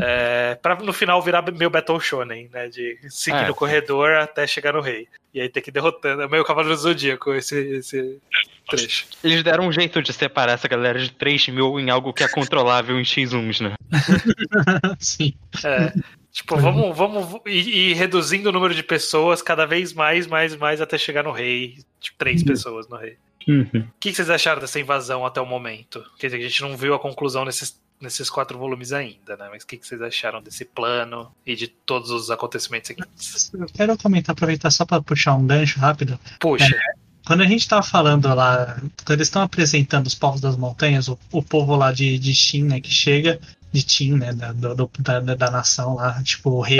É, pra no final virar meio Battle Shonen, né? De seguir É. no corredor até chegar no rei. E aí ter que ir derrotando. É meio Cavaleiro do Zodíaco esse, esse trecho. Eles deram um jeito de separar essa galera de 3 mil em algo que é controlável em X1s, né? Sim. É. Tipo, vamos, vamos ir, ir reduzindo o número de pessoas cada vez mais, mais, mais até chegar no rei. Tipo, três pessoas no rei. O que vocês acharam dessa invasão até o momento? Quer dizer, a gente não viu a conclusão nesses, nesses quatro volumes ainda, né? Mas o que vocês acharam desse plano e de todos os acontecimentos seguintes? Eu quero comentar, aproveitar só para puxar um gancho rápido. Puxa, Quando a gente tava falando lá, quando eles estão apresentando os povos das montanhas, o, o povo lá de, de Shin, né, que chega, de Tin, né, da, do- do- da, da, nação lá, tipo, o rei,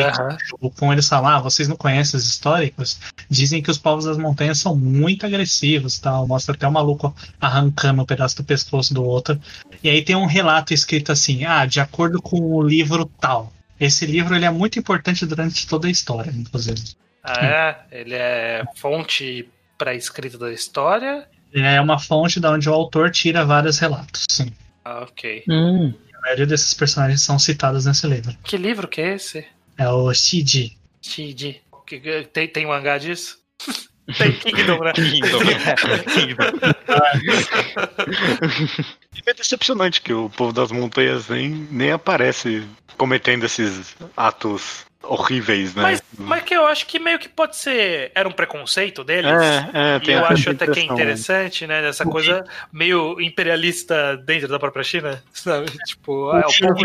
o com eles falam, ah, vocês não conhecem os históricos? Dizem que os povos das montanhas são muito agressivos, tal, mostra até o maluco arrancando um pedaço do pescoço do outro. E aí tem um relato escrito assim, ah, de acordo com o livro tal. Esse livro ele é muito importante durante toda a história, inclusive. Ah, é? Ele é fonte para escrita da história? Ele é uma fonte da onde o autor tira vários relatos. Sim. Ah, ok. A maioria desses personagens são citados nesse livro. Que livro que é esse? É o Shiji. Shiji. Tem, tem mangá disso? tem Kingdom, né? Kingdom. É decepcionante que o povo das montanhas nem, nem aparece cometendo esses atos horríveis, né? Mas, mas que eu acho que meio que pode ser. Era um preconceito deles. é, é, E eu acho até que é impressão. interessante, né? Essa coisa meio imperialista dentro da própria China, sabe? Tipo, o povo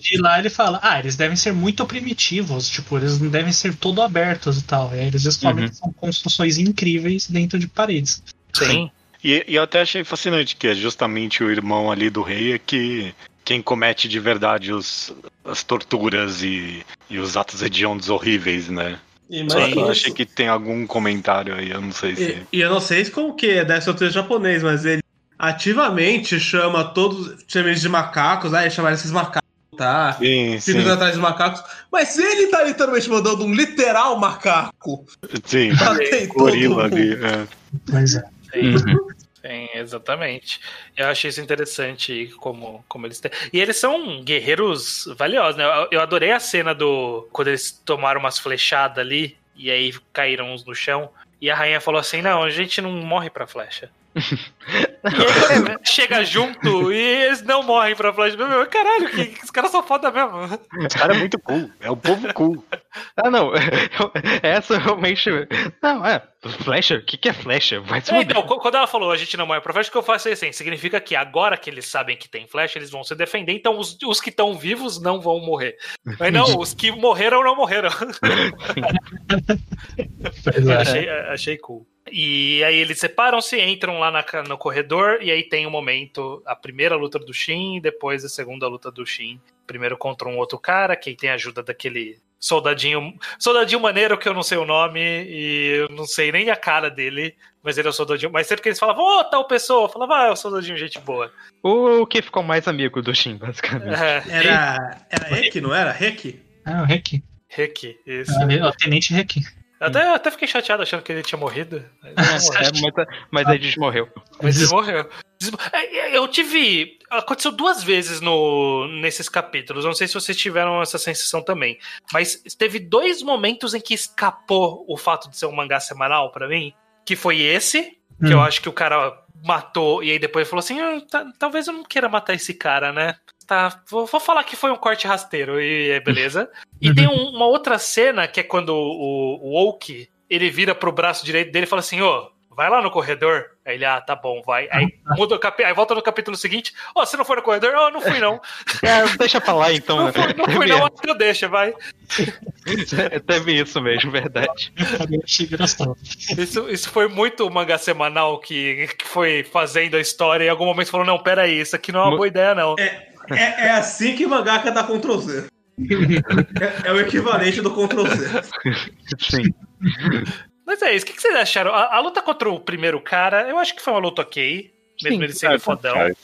De lá ele fala, ah, eles devem ser muito primitivos, tipo, eles não devem ser todo abertos e tal. E aí eles descobrem Uhum. que são construções incríveis dentro de paredes. Sim. E, e eu até achei fascinante que é justamente o irmão ali do rei é que quem comete de verdade os, as torturas e, e os atos hediondos horríveis, né? E, Só mais que eu achei que tem algum comentário aí, eu não sei se. e, e eu não sei como que é, deve ser o japonês, mas ele ativamente chama todos, chama eles de macacos, aí chamaram esses macacos, tá? Sim, sim, Filhos atrás de macacos, mas ele tá literalmente mandando um literal macaco sim. todo Gorila mundo. ali. é. Pois é. Uhum. Sim, exatamente. Eu achei isso interessante como, como eles têm. E eles são guerreiros valiosos, né? Eu, eu adorei a cena do. Quando eles tomaram umas flechadas ali e aí caíram uns no chão. E a rainha falou assim: não, a gente não morre pra flecha. E aí quando chega junto e eles não morrem pra. Meu, caralho, que, que os caras são foda mesmo. Esse cara é muito cool. É o povo cool. Ah, não. Essa realmente. Não, é. Flecha? O que, que é flecha? Vai se É, então, qu- quando ela falou a gente não morre pra flecha, o que eu faço é assim: significa que agora que eles sabem que tem flecha, eles vão se defender, então os, os que estão vivos não vão morrer. Mas não, os que morreram não morreram. É. achei, achei cool. E aí eles separam-se, entram lá na no corredor, e aí tem o momento, a primeira luta do Shin, depois a segunda luta do Shin. Primeiro contra um outro cara, que tem a ajuda daquele soldadinho. Soldadinho maneiro que eu não sei o nome, e eu não sei nem a cara dele, mas ele é o soldadinho. Mas sempre que eles falavam, ô, tal pessoa, eu falava, ah, é o soldadinho, gente boa. O que ficou mais amigo do Shin, basicamente. É, Era. Era Rek, não era? Rek? Ah, o Reki. Rick, isso. É o Tenente Até, até fiquei chateado achando que ele tinha morrido. Mas, É, mas, mas aí desmorreu. mas ele morreu. Desmo- É, Eu tive. Aconteceu duas vezes no, nesses capítulos. Não sei se vocês tiveram essa sensação também. Mas teve dois momentos em que escapou o fato de ser um mangá semanal pra mim. Que foi esse, que Hum. eu acho que o cara matou e aí depois falou assim: "Ah, talvez eu não queira matar esse cara, né? Tá, vou, vou falar que foi um corte rasteiro e é beleza. E tem um- uma outra cena que é quando o, o Oak ele vira pro braço direito dele e fala assim: Ô, vai lá no corredor. Aí ele, ah, tá bom, vai. Aí, muda o capi... aí volta no capítulo seguinte: Ó, você não foi no corredor? Oh, não fui não. É, deixa pra lá então. Não né? fui, não, fui, não, acho que eu deixo, vai. Teve isso mesmo, verdade. Isso, isso foi muito mangá semanal que, que foi fazendo a história e em algum momento falou: Não, peraí, isso aqui não é uma boa ideia, não. É, é assim que mangaka dá Ctrl Z. É, é o equivalente do Ctrl Z. Sim. Mas é isso, o que, vocês acharam? A, a luta contra o primeiro cara, eu acho que foi uma luta ok, mesmo Sim, ele sendo É, fodão. faz.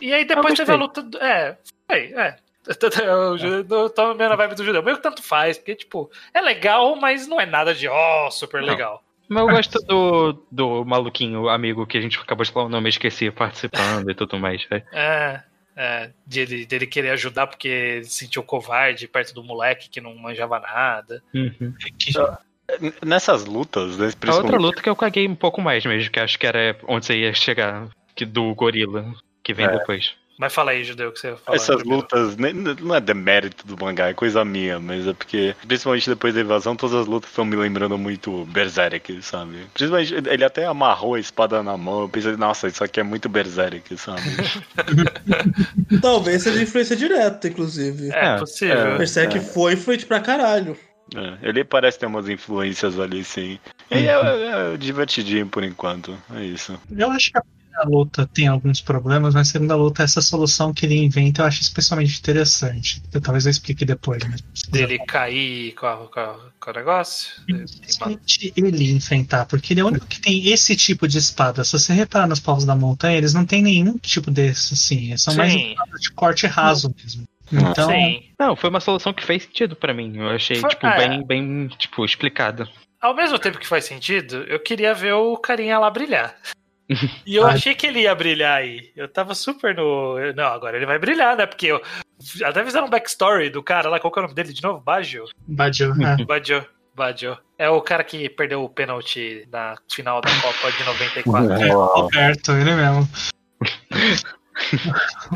E aí depois teve a luta. do- É, foi, é. Eu eu tô meio na vibe do judeu. Meio que tanto faz, porque, tipo, é legal, mas não é nada de, ó, super Não. legal. Mas eu gosto do, do maluquinho amigo que a gente acabou de falar o nome, eu esqueci, participando e tudo mais. velho. É. É, de ele, dele querer ajudar porque ele se sentiu covarde perto do moleque que não manjava nada. Uhum. N- Nessas lutas, né, A outra principalmente- luta que eu caguei um pouco mais mesmo, que acho que era onde você ia chegar, que do gorila, que vem É. depois. Mas fala aí, Judeu, o que você ia falar. Essas primeiro. lutas nem- não é demérito do mangá, é coisa minha, mas é porque, principalmente depois da invasão, todas as lutas estão me lembrando muito Berserk, sabe? Principalmente, ele até amarrou a espada na mão, eu pensei, nossa, isso aqui é muito Berserk, sabe? Talvez seja influência direta, inclusive. É, É, possível. Berserk é. foi influente pra caralho. É, ele parece ter umas influências ali, sim. E é, é divertidinho por enquanto, é isso. Eu acho que a primeira luta tem alguns problemas, mas segunda luta, essa solução que ele inventa, eu acho especialmente interessante. Eu, talvez eu explique depois. Mas... Dele cair com, a- com, a- com o negócio. Principalmente ele enfrentar, porque ele é o único que tem esse tipo de espada. Se você reparar nos povos da montanha, eles não têm nenhum tipo desse, assim. São mais Sim. espadas de corte raso mesmo. Então, Sim. Não, foi uma solução que fez sentido pra mim. Eu achei, Foi- tipo, é. bem, bem, tipo, explicada. Ao mesmo tempo que faz sentido, eu queria ver o carinha lá brilhar. E eu Ah. achei que ele ia brilhar aí. Eu tava super no. Não, agora ele vai brilhar, né? Porque eu. Até fizeram um backstory do cara lá, qual que é o nome dele de novo? Baggio? Badio, é. Baggio. Baggio. É o cara que perdeu o pênalti na final da Copa de 94. Roberto, ele mesmo.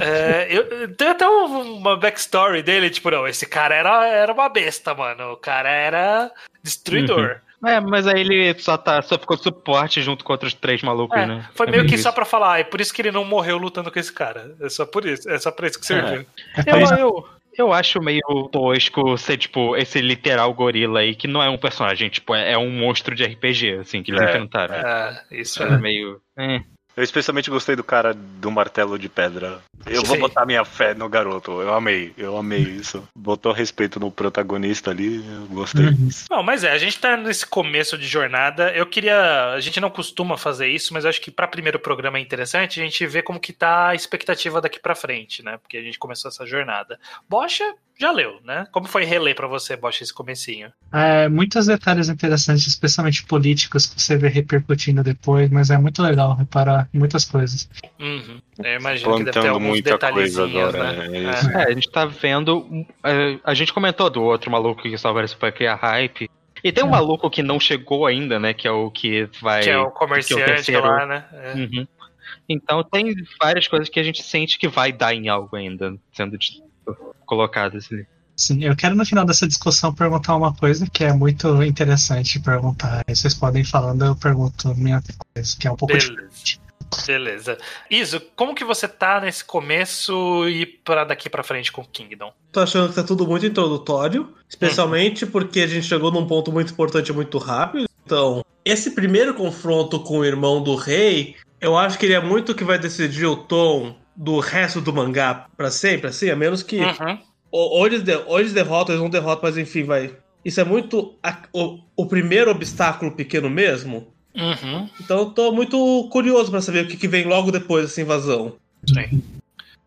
É, eu, tem até um- uma backstory dele, tipo, não, esse cara era, era uma besta, mano. O cara era destruidor. É, mas aí ele só, tá, só ficou suporte junto com outros três malucos, É, né? foi É meio que isso. só pra falar, é por isso que ele não morreu lutando com esse cara. É só por isso, é só pra isso que serviu. É Eu, por eu, eu acho meio tosco ser, tipo, esse literal gorila aí, que não é um personagem, tipo, é, é um monstro de RPG, assim, que eles É, enfrentaram. É, isso É é. meio. é. Eu especialmente gostei do cara do martelo de pedra. Eu vou Sim. botar minha fé no garoto. Eu amei, eu amei isso. Botou respeito no protagonista ali, eu gostei Uhum. disso. Não, mas é, a gente tá nesse começo de jornada. Eu queria. A gente não costuma fazer isso, mas eu acho que pra primeiro programa é interessante a gente ver como que tá a expectativa daqui pra frente, né? Porque a gente começou essa jornada. Bocha já leu, né? Como foi reler pra você, Bocha, esse comecinho? É, muitos detalhes interessantes, especialmente políticos, que você vê repercutindo depois, mas é muito legal reparar em muitas coisas. Uhum. Eu imagino que deve ter Plantando alguns muita coisa detalhezinhos, agora. né? É isso. É, a gente tá vendo. é, a gente comentou do outro maluco que só apareceu pra criar hype. E tem um É. maluco que não chegou ainda, né? Que é o que vai. Que é o comerciante terceiro. lá, né? É. Uhum. Então tem várias coisas que a gente sente que vai dar em algo ainda, sendo de- colocadas ali. Sim, eu quero no final dessa discussão perguntar uma coisa que é muito interessante perguntar. Aí vocês podem ir falando, eu pergunto minha coisa, que é um pouco Beleza. diferente. Beleza. Iso, como que você tá nesse começo e para daqui pra frente com Kingdom? Tô achando que tá tudo muito introdutório, especialmente porque a gente chegou num ponto muito importante muito rápido. Então, esse primeiro confronto com o irmão do rei, eu acho que ele é muito o que vai decidir o tom do resto do mangá pra sempre, assim, a menos que Uhum. ou, ou eles, de- ou eles derrotam, eles não derrotam, mas enfim, vai. Isso é muito a- o, o primeiro obstáculo pequeno mesmo. Uhum. Então eu tô muito curioso pra saber o que, que vem logo depois dessa invasão. Sim.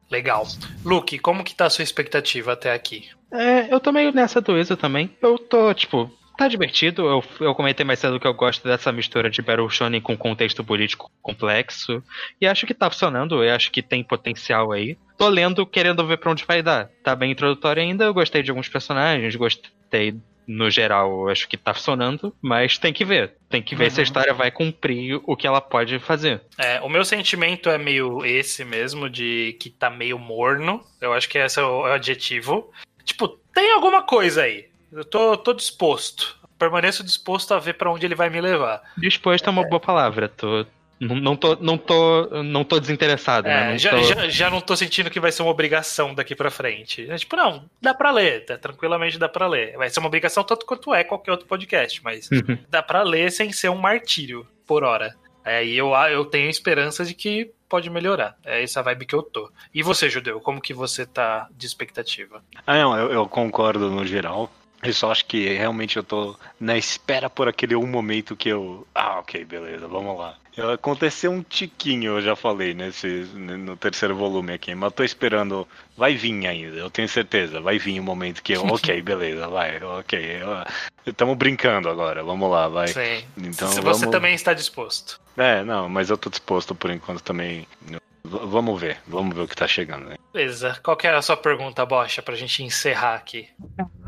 Legal. Luke, como que tá a sua expectativa até aqui? É, eu tô meio nessa do Isa também. Eu tô, tipo, tá divertido. Eu, eu comentei mais cedo que eu gosto dessa mistura de Battle Shonen com contexto político complexo. E acho que tá funcionando, eu acho que tem potencial aí. Tô lendo, querendo ver pra onde vai dar. Tá bem introdutório ainda, eu gostei de alguns personagens, gostei no geral, acho que tá funcionando, mas tem que ver. Tem que ver se a Uhum. história vai cumprir o que ela pode fazer. É, o meu sentimento é meio esse mesmo, de que tá meio morno. Eu acho que esse é o, é o adjetivo. Tipo, tem alguma coisa aí. Eu tô, tô disposto. Permaneço disposto a ver pra onde ele vai me levar. Disposto é uma boa palavra. Tô, não, tô, não, tô, não tô desinteressado, né? É, Não já, tô- já, já não tô sentindo que vai ser uma obrigação daqui pra frente. É tipo, não, dá pra ler, tá? tranquilamente dá pra ler. Vai ser uma obrigação tanto quanto é qualquer outro podcast, mas Uhum. dá pra ler sem ser um martírio por hora. Aí eu, eu tenho esperança de que pode melhorar. É essa vibe que eu tô. E você, Judeu, como que você tá de expectativa? Ah, não, eu, eu concordo no geral. Eu só acho que realmente eu tô na espera por aquele um momento que eu. Ah, ok, beleza, vamos lá. Eu- Aconteceu um tiquinho, eu já falei, nesse, no terceiro volume aqui, mas tô esperando. Vai vir ainda, eu tenho certeza. Vai vir um momento que eu. Ok, beleza, vai, ok. Estamos brincando agora, vamos lá, vai. Sim. Então, Se você vamos- também está disposto. É, não, mas eu tô disposto por enquanto também. Vamos ver, vamos ver o que tá chegando. Né? Beleza. Qual que era a sua pergunta, Bocha, pra gente encerrar aqui?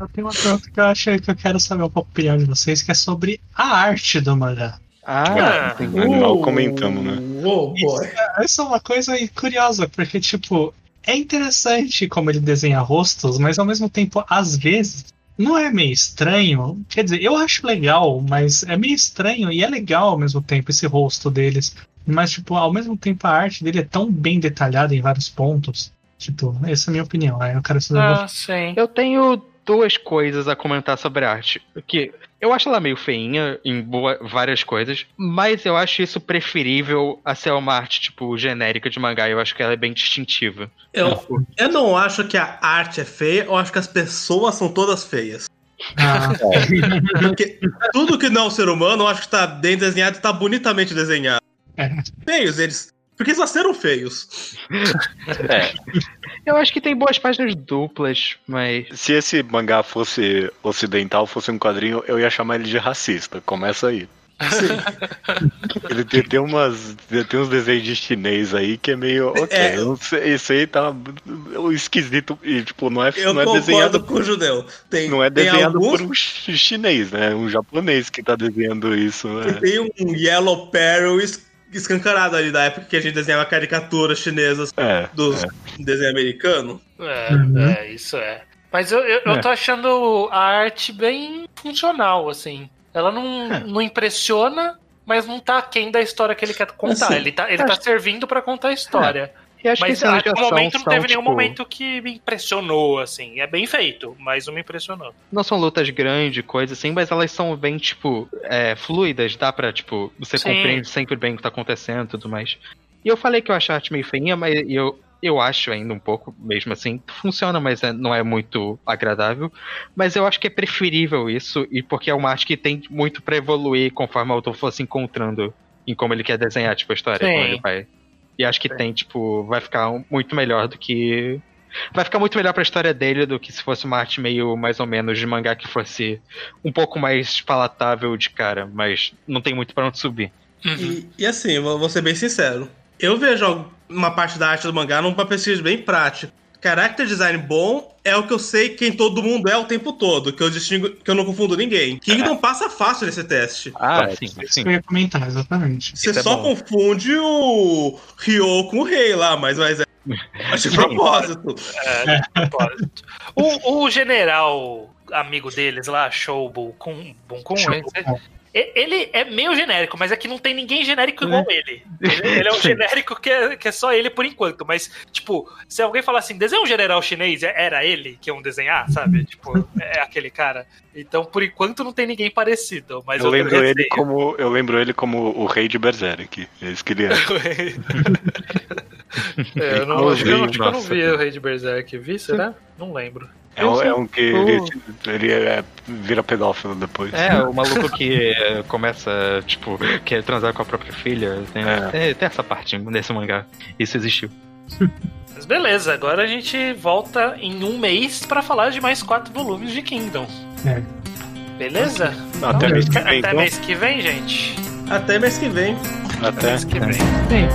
Eu tenho uma pergunta que eu acho que eu quero saber um pouco opinião de vocês, que é sobre a arte do mangá. Ah, Ah. sim. Mal comentamos, né? Oh, boy. Isso é uma coisa curiosa, porque, tipo, é interessante como ele desenha rostos, mas ao mesmo tempo, às vezes, não é meio estranho. Quer dizer, eu acho legal, mas é meio estranho e é legal ao mesmo tempo esse rosto deles. Mas, tipo, ao mesmo tempo a arte dele é tão bem detalhada em vários pontos. Tipo, essa é a minha opinião. Aí eu quero saber. Ah, sim. Eu tenho duas coisas a comentar sobre a arte. Que eu acho ela meio feinha em boa- várias coisas, mas eu acho isso preferível a ser uma arte, tipo, genérica de mangá. Eu acho que ela é bem distintiva. Eu, eu não acho que a arte é feia, eu acho que as pessoas são todas feias. Ah, Porque tudo que não é um ser humano, eu acho que tá bem desenhado e tá bonitamente desenhado. É. Feios eles. Porque eles nasceram feios. É, Eu acho que tem boas páginas duplas, mas. se esse mangá fosse ocidental, fosse um quadrinho, eu ia chamar ele de racista. Começa aí. Ele tem, tem umas. Tem uns desenhos de chinês aí que é meio. Ok, É. sei, esse aí tá esquisito. E, tipo, não é, Eu não é concordo desenhado. com o judeu. Tem, Não é tem desenhado alguns, por um chi- chinês, né? Um japonês que tá desenhando isso. Né? tem um Yellow Peril escancarado ali da época que a gente desenhava caricaturas chinesas É. dos desenho americano. É, Uhum. é, isso é. Mas eu, eu, eu É. tô achando a arte bem funcional, assim. Ela não, É. não impressiona, mas não tá aquém da história que ele quer contar. Assim, ele tá, ele tá servindo pra contar a história. E acho que Mas cenas acho que no momento não teve nenhum tipo, momento que me impressionou, assim. É bem feito, mas não me impressionou. Não são lutas grandes, coisas assim, mas elas são bem, tipo, é, fluidas, dá pra, tipo, você Sim. compreende sempre bem o que tá acontecendo e tudo mais. E eu falei que eu acho a arte meio feinha, mas eu, eu acho ainda um pouco, mesmo assim, funciona, mas é- não é muito agradável. Mas eu acho que é preferível isso, e porque é uma arte que tem muito pra evoluir conforme o autor for se encontrando em como ele quer desenhar, tipo, a história. Sim. como ele vai. E acho que tem, tipo, vai ficar muito melhor do que. Vai ficar muito melhor pra história dele do que se fosse uma arte meio mais ou menos de mangá que fosse um pouco mais palatável de cara, mas não tem muito pra onde subir. E, e assim, vou, vou ser bem sincero. Eu vejo uma parte da arte do mangá numa pesquisa bem prática. Character design bom é o que eu sei quem todo mundo é o tempo todo, que eu distingo, que eu não confundo ninguém. Kingdom passa fácil nesse teste. Ah, É, sim, sim. eu ia comentar, exatamente. Você Isso é só bom. confunde o Ryo com o rei lá, mas, mas é. Acho de propósito. É, de propósito. o, o general amigo deles lá, Showbo com Bunkun, Show. Ele é meio genérico, mas é que não tem ninguém genérico igual ele. ele. ele é um genérico que é, que é só ele por enquanto, mas, tipo, se alguém falar assim, desenha um general chinês, é- era ele que iam desenhar, sabe? Tipo, é aquele cara. Então, por enquanto, não tem ninguém parecido, mas Eu lembro ele como. Eu lembro ele como o rei de Berserk. É isso que ele é. É, eu, não, eu, eu não vi o Rei de Berserk. Vi, será? Não lembro. É um, é um que O- ele, ele é- vira pedófilo depois. É, o maluco que eh, começa, tipo, quer transar com a própria filha. Tem, É. tem- tem essa parte nesse mangá. Isso existiu. Mas beleza, agora a gente volta em um mês pra falar de mais quatro volumes de Kingdom. É. Beleza? Até mês que vem, Até então. mês que vem, gente. Até mês que vem. Até. Mês que vem. Bem,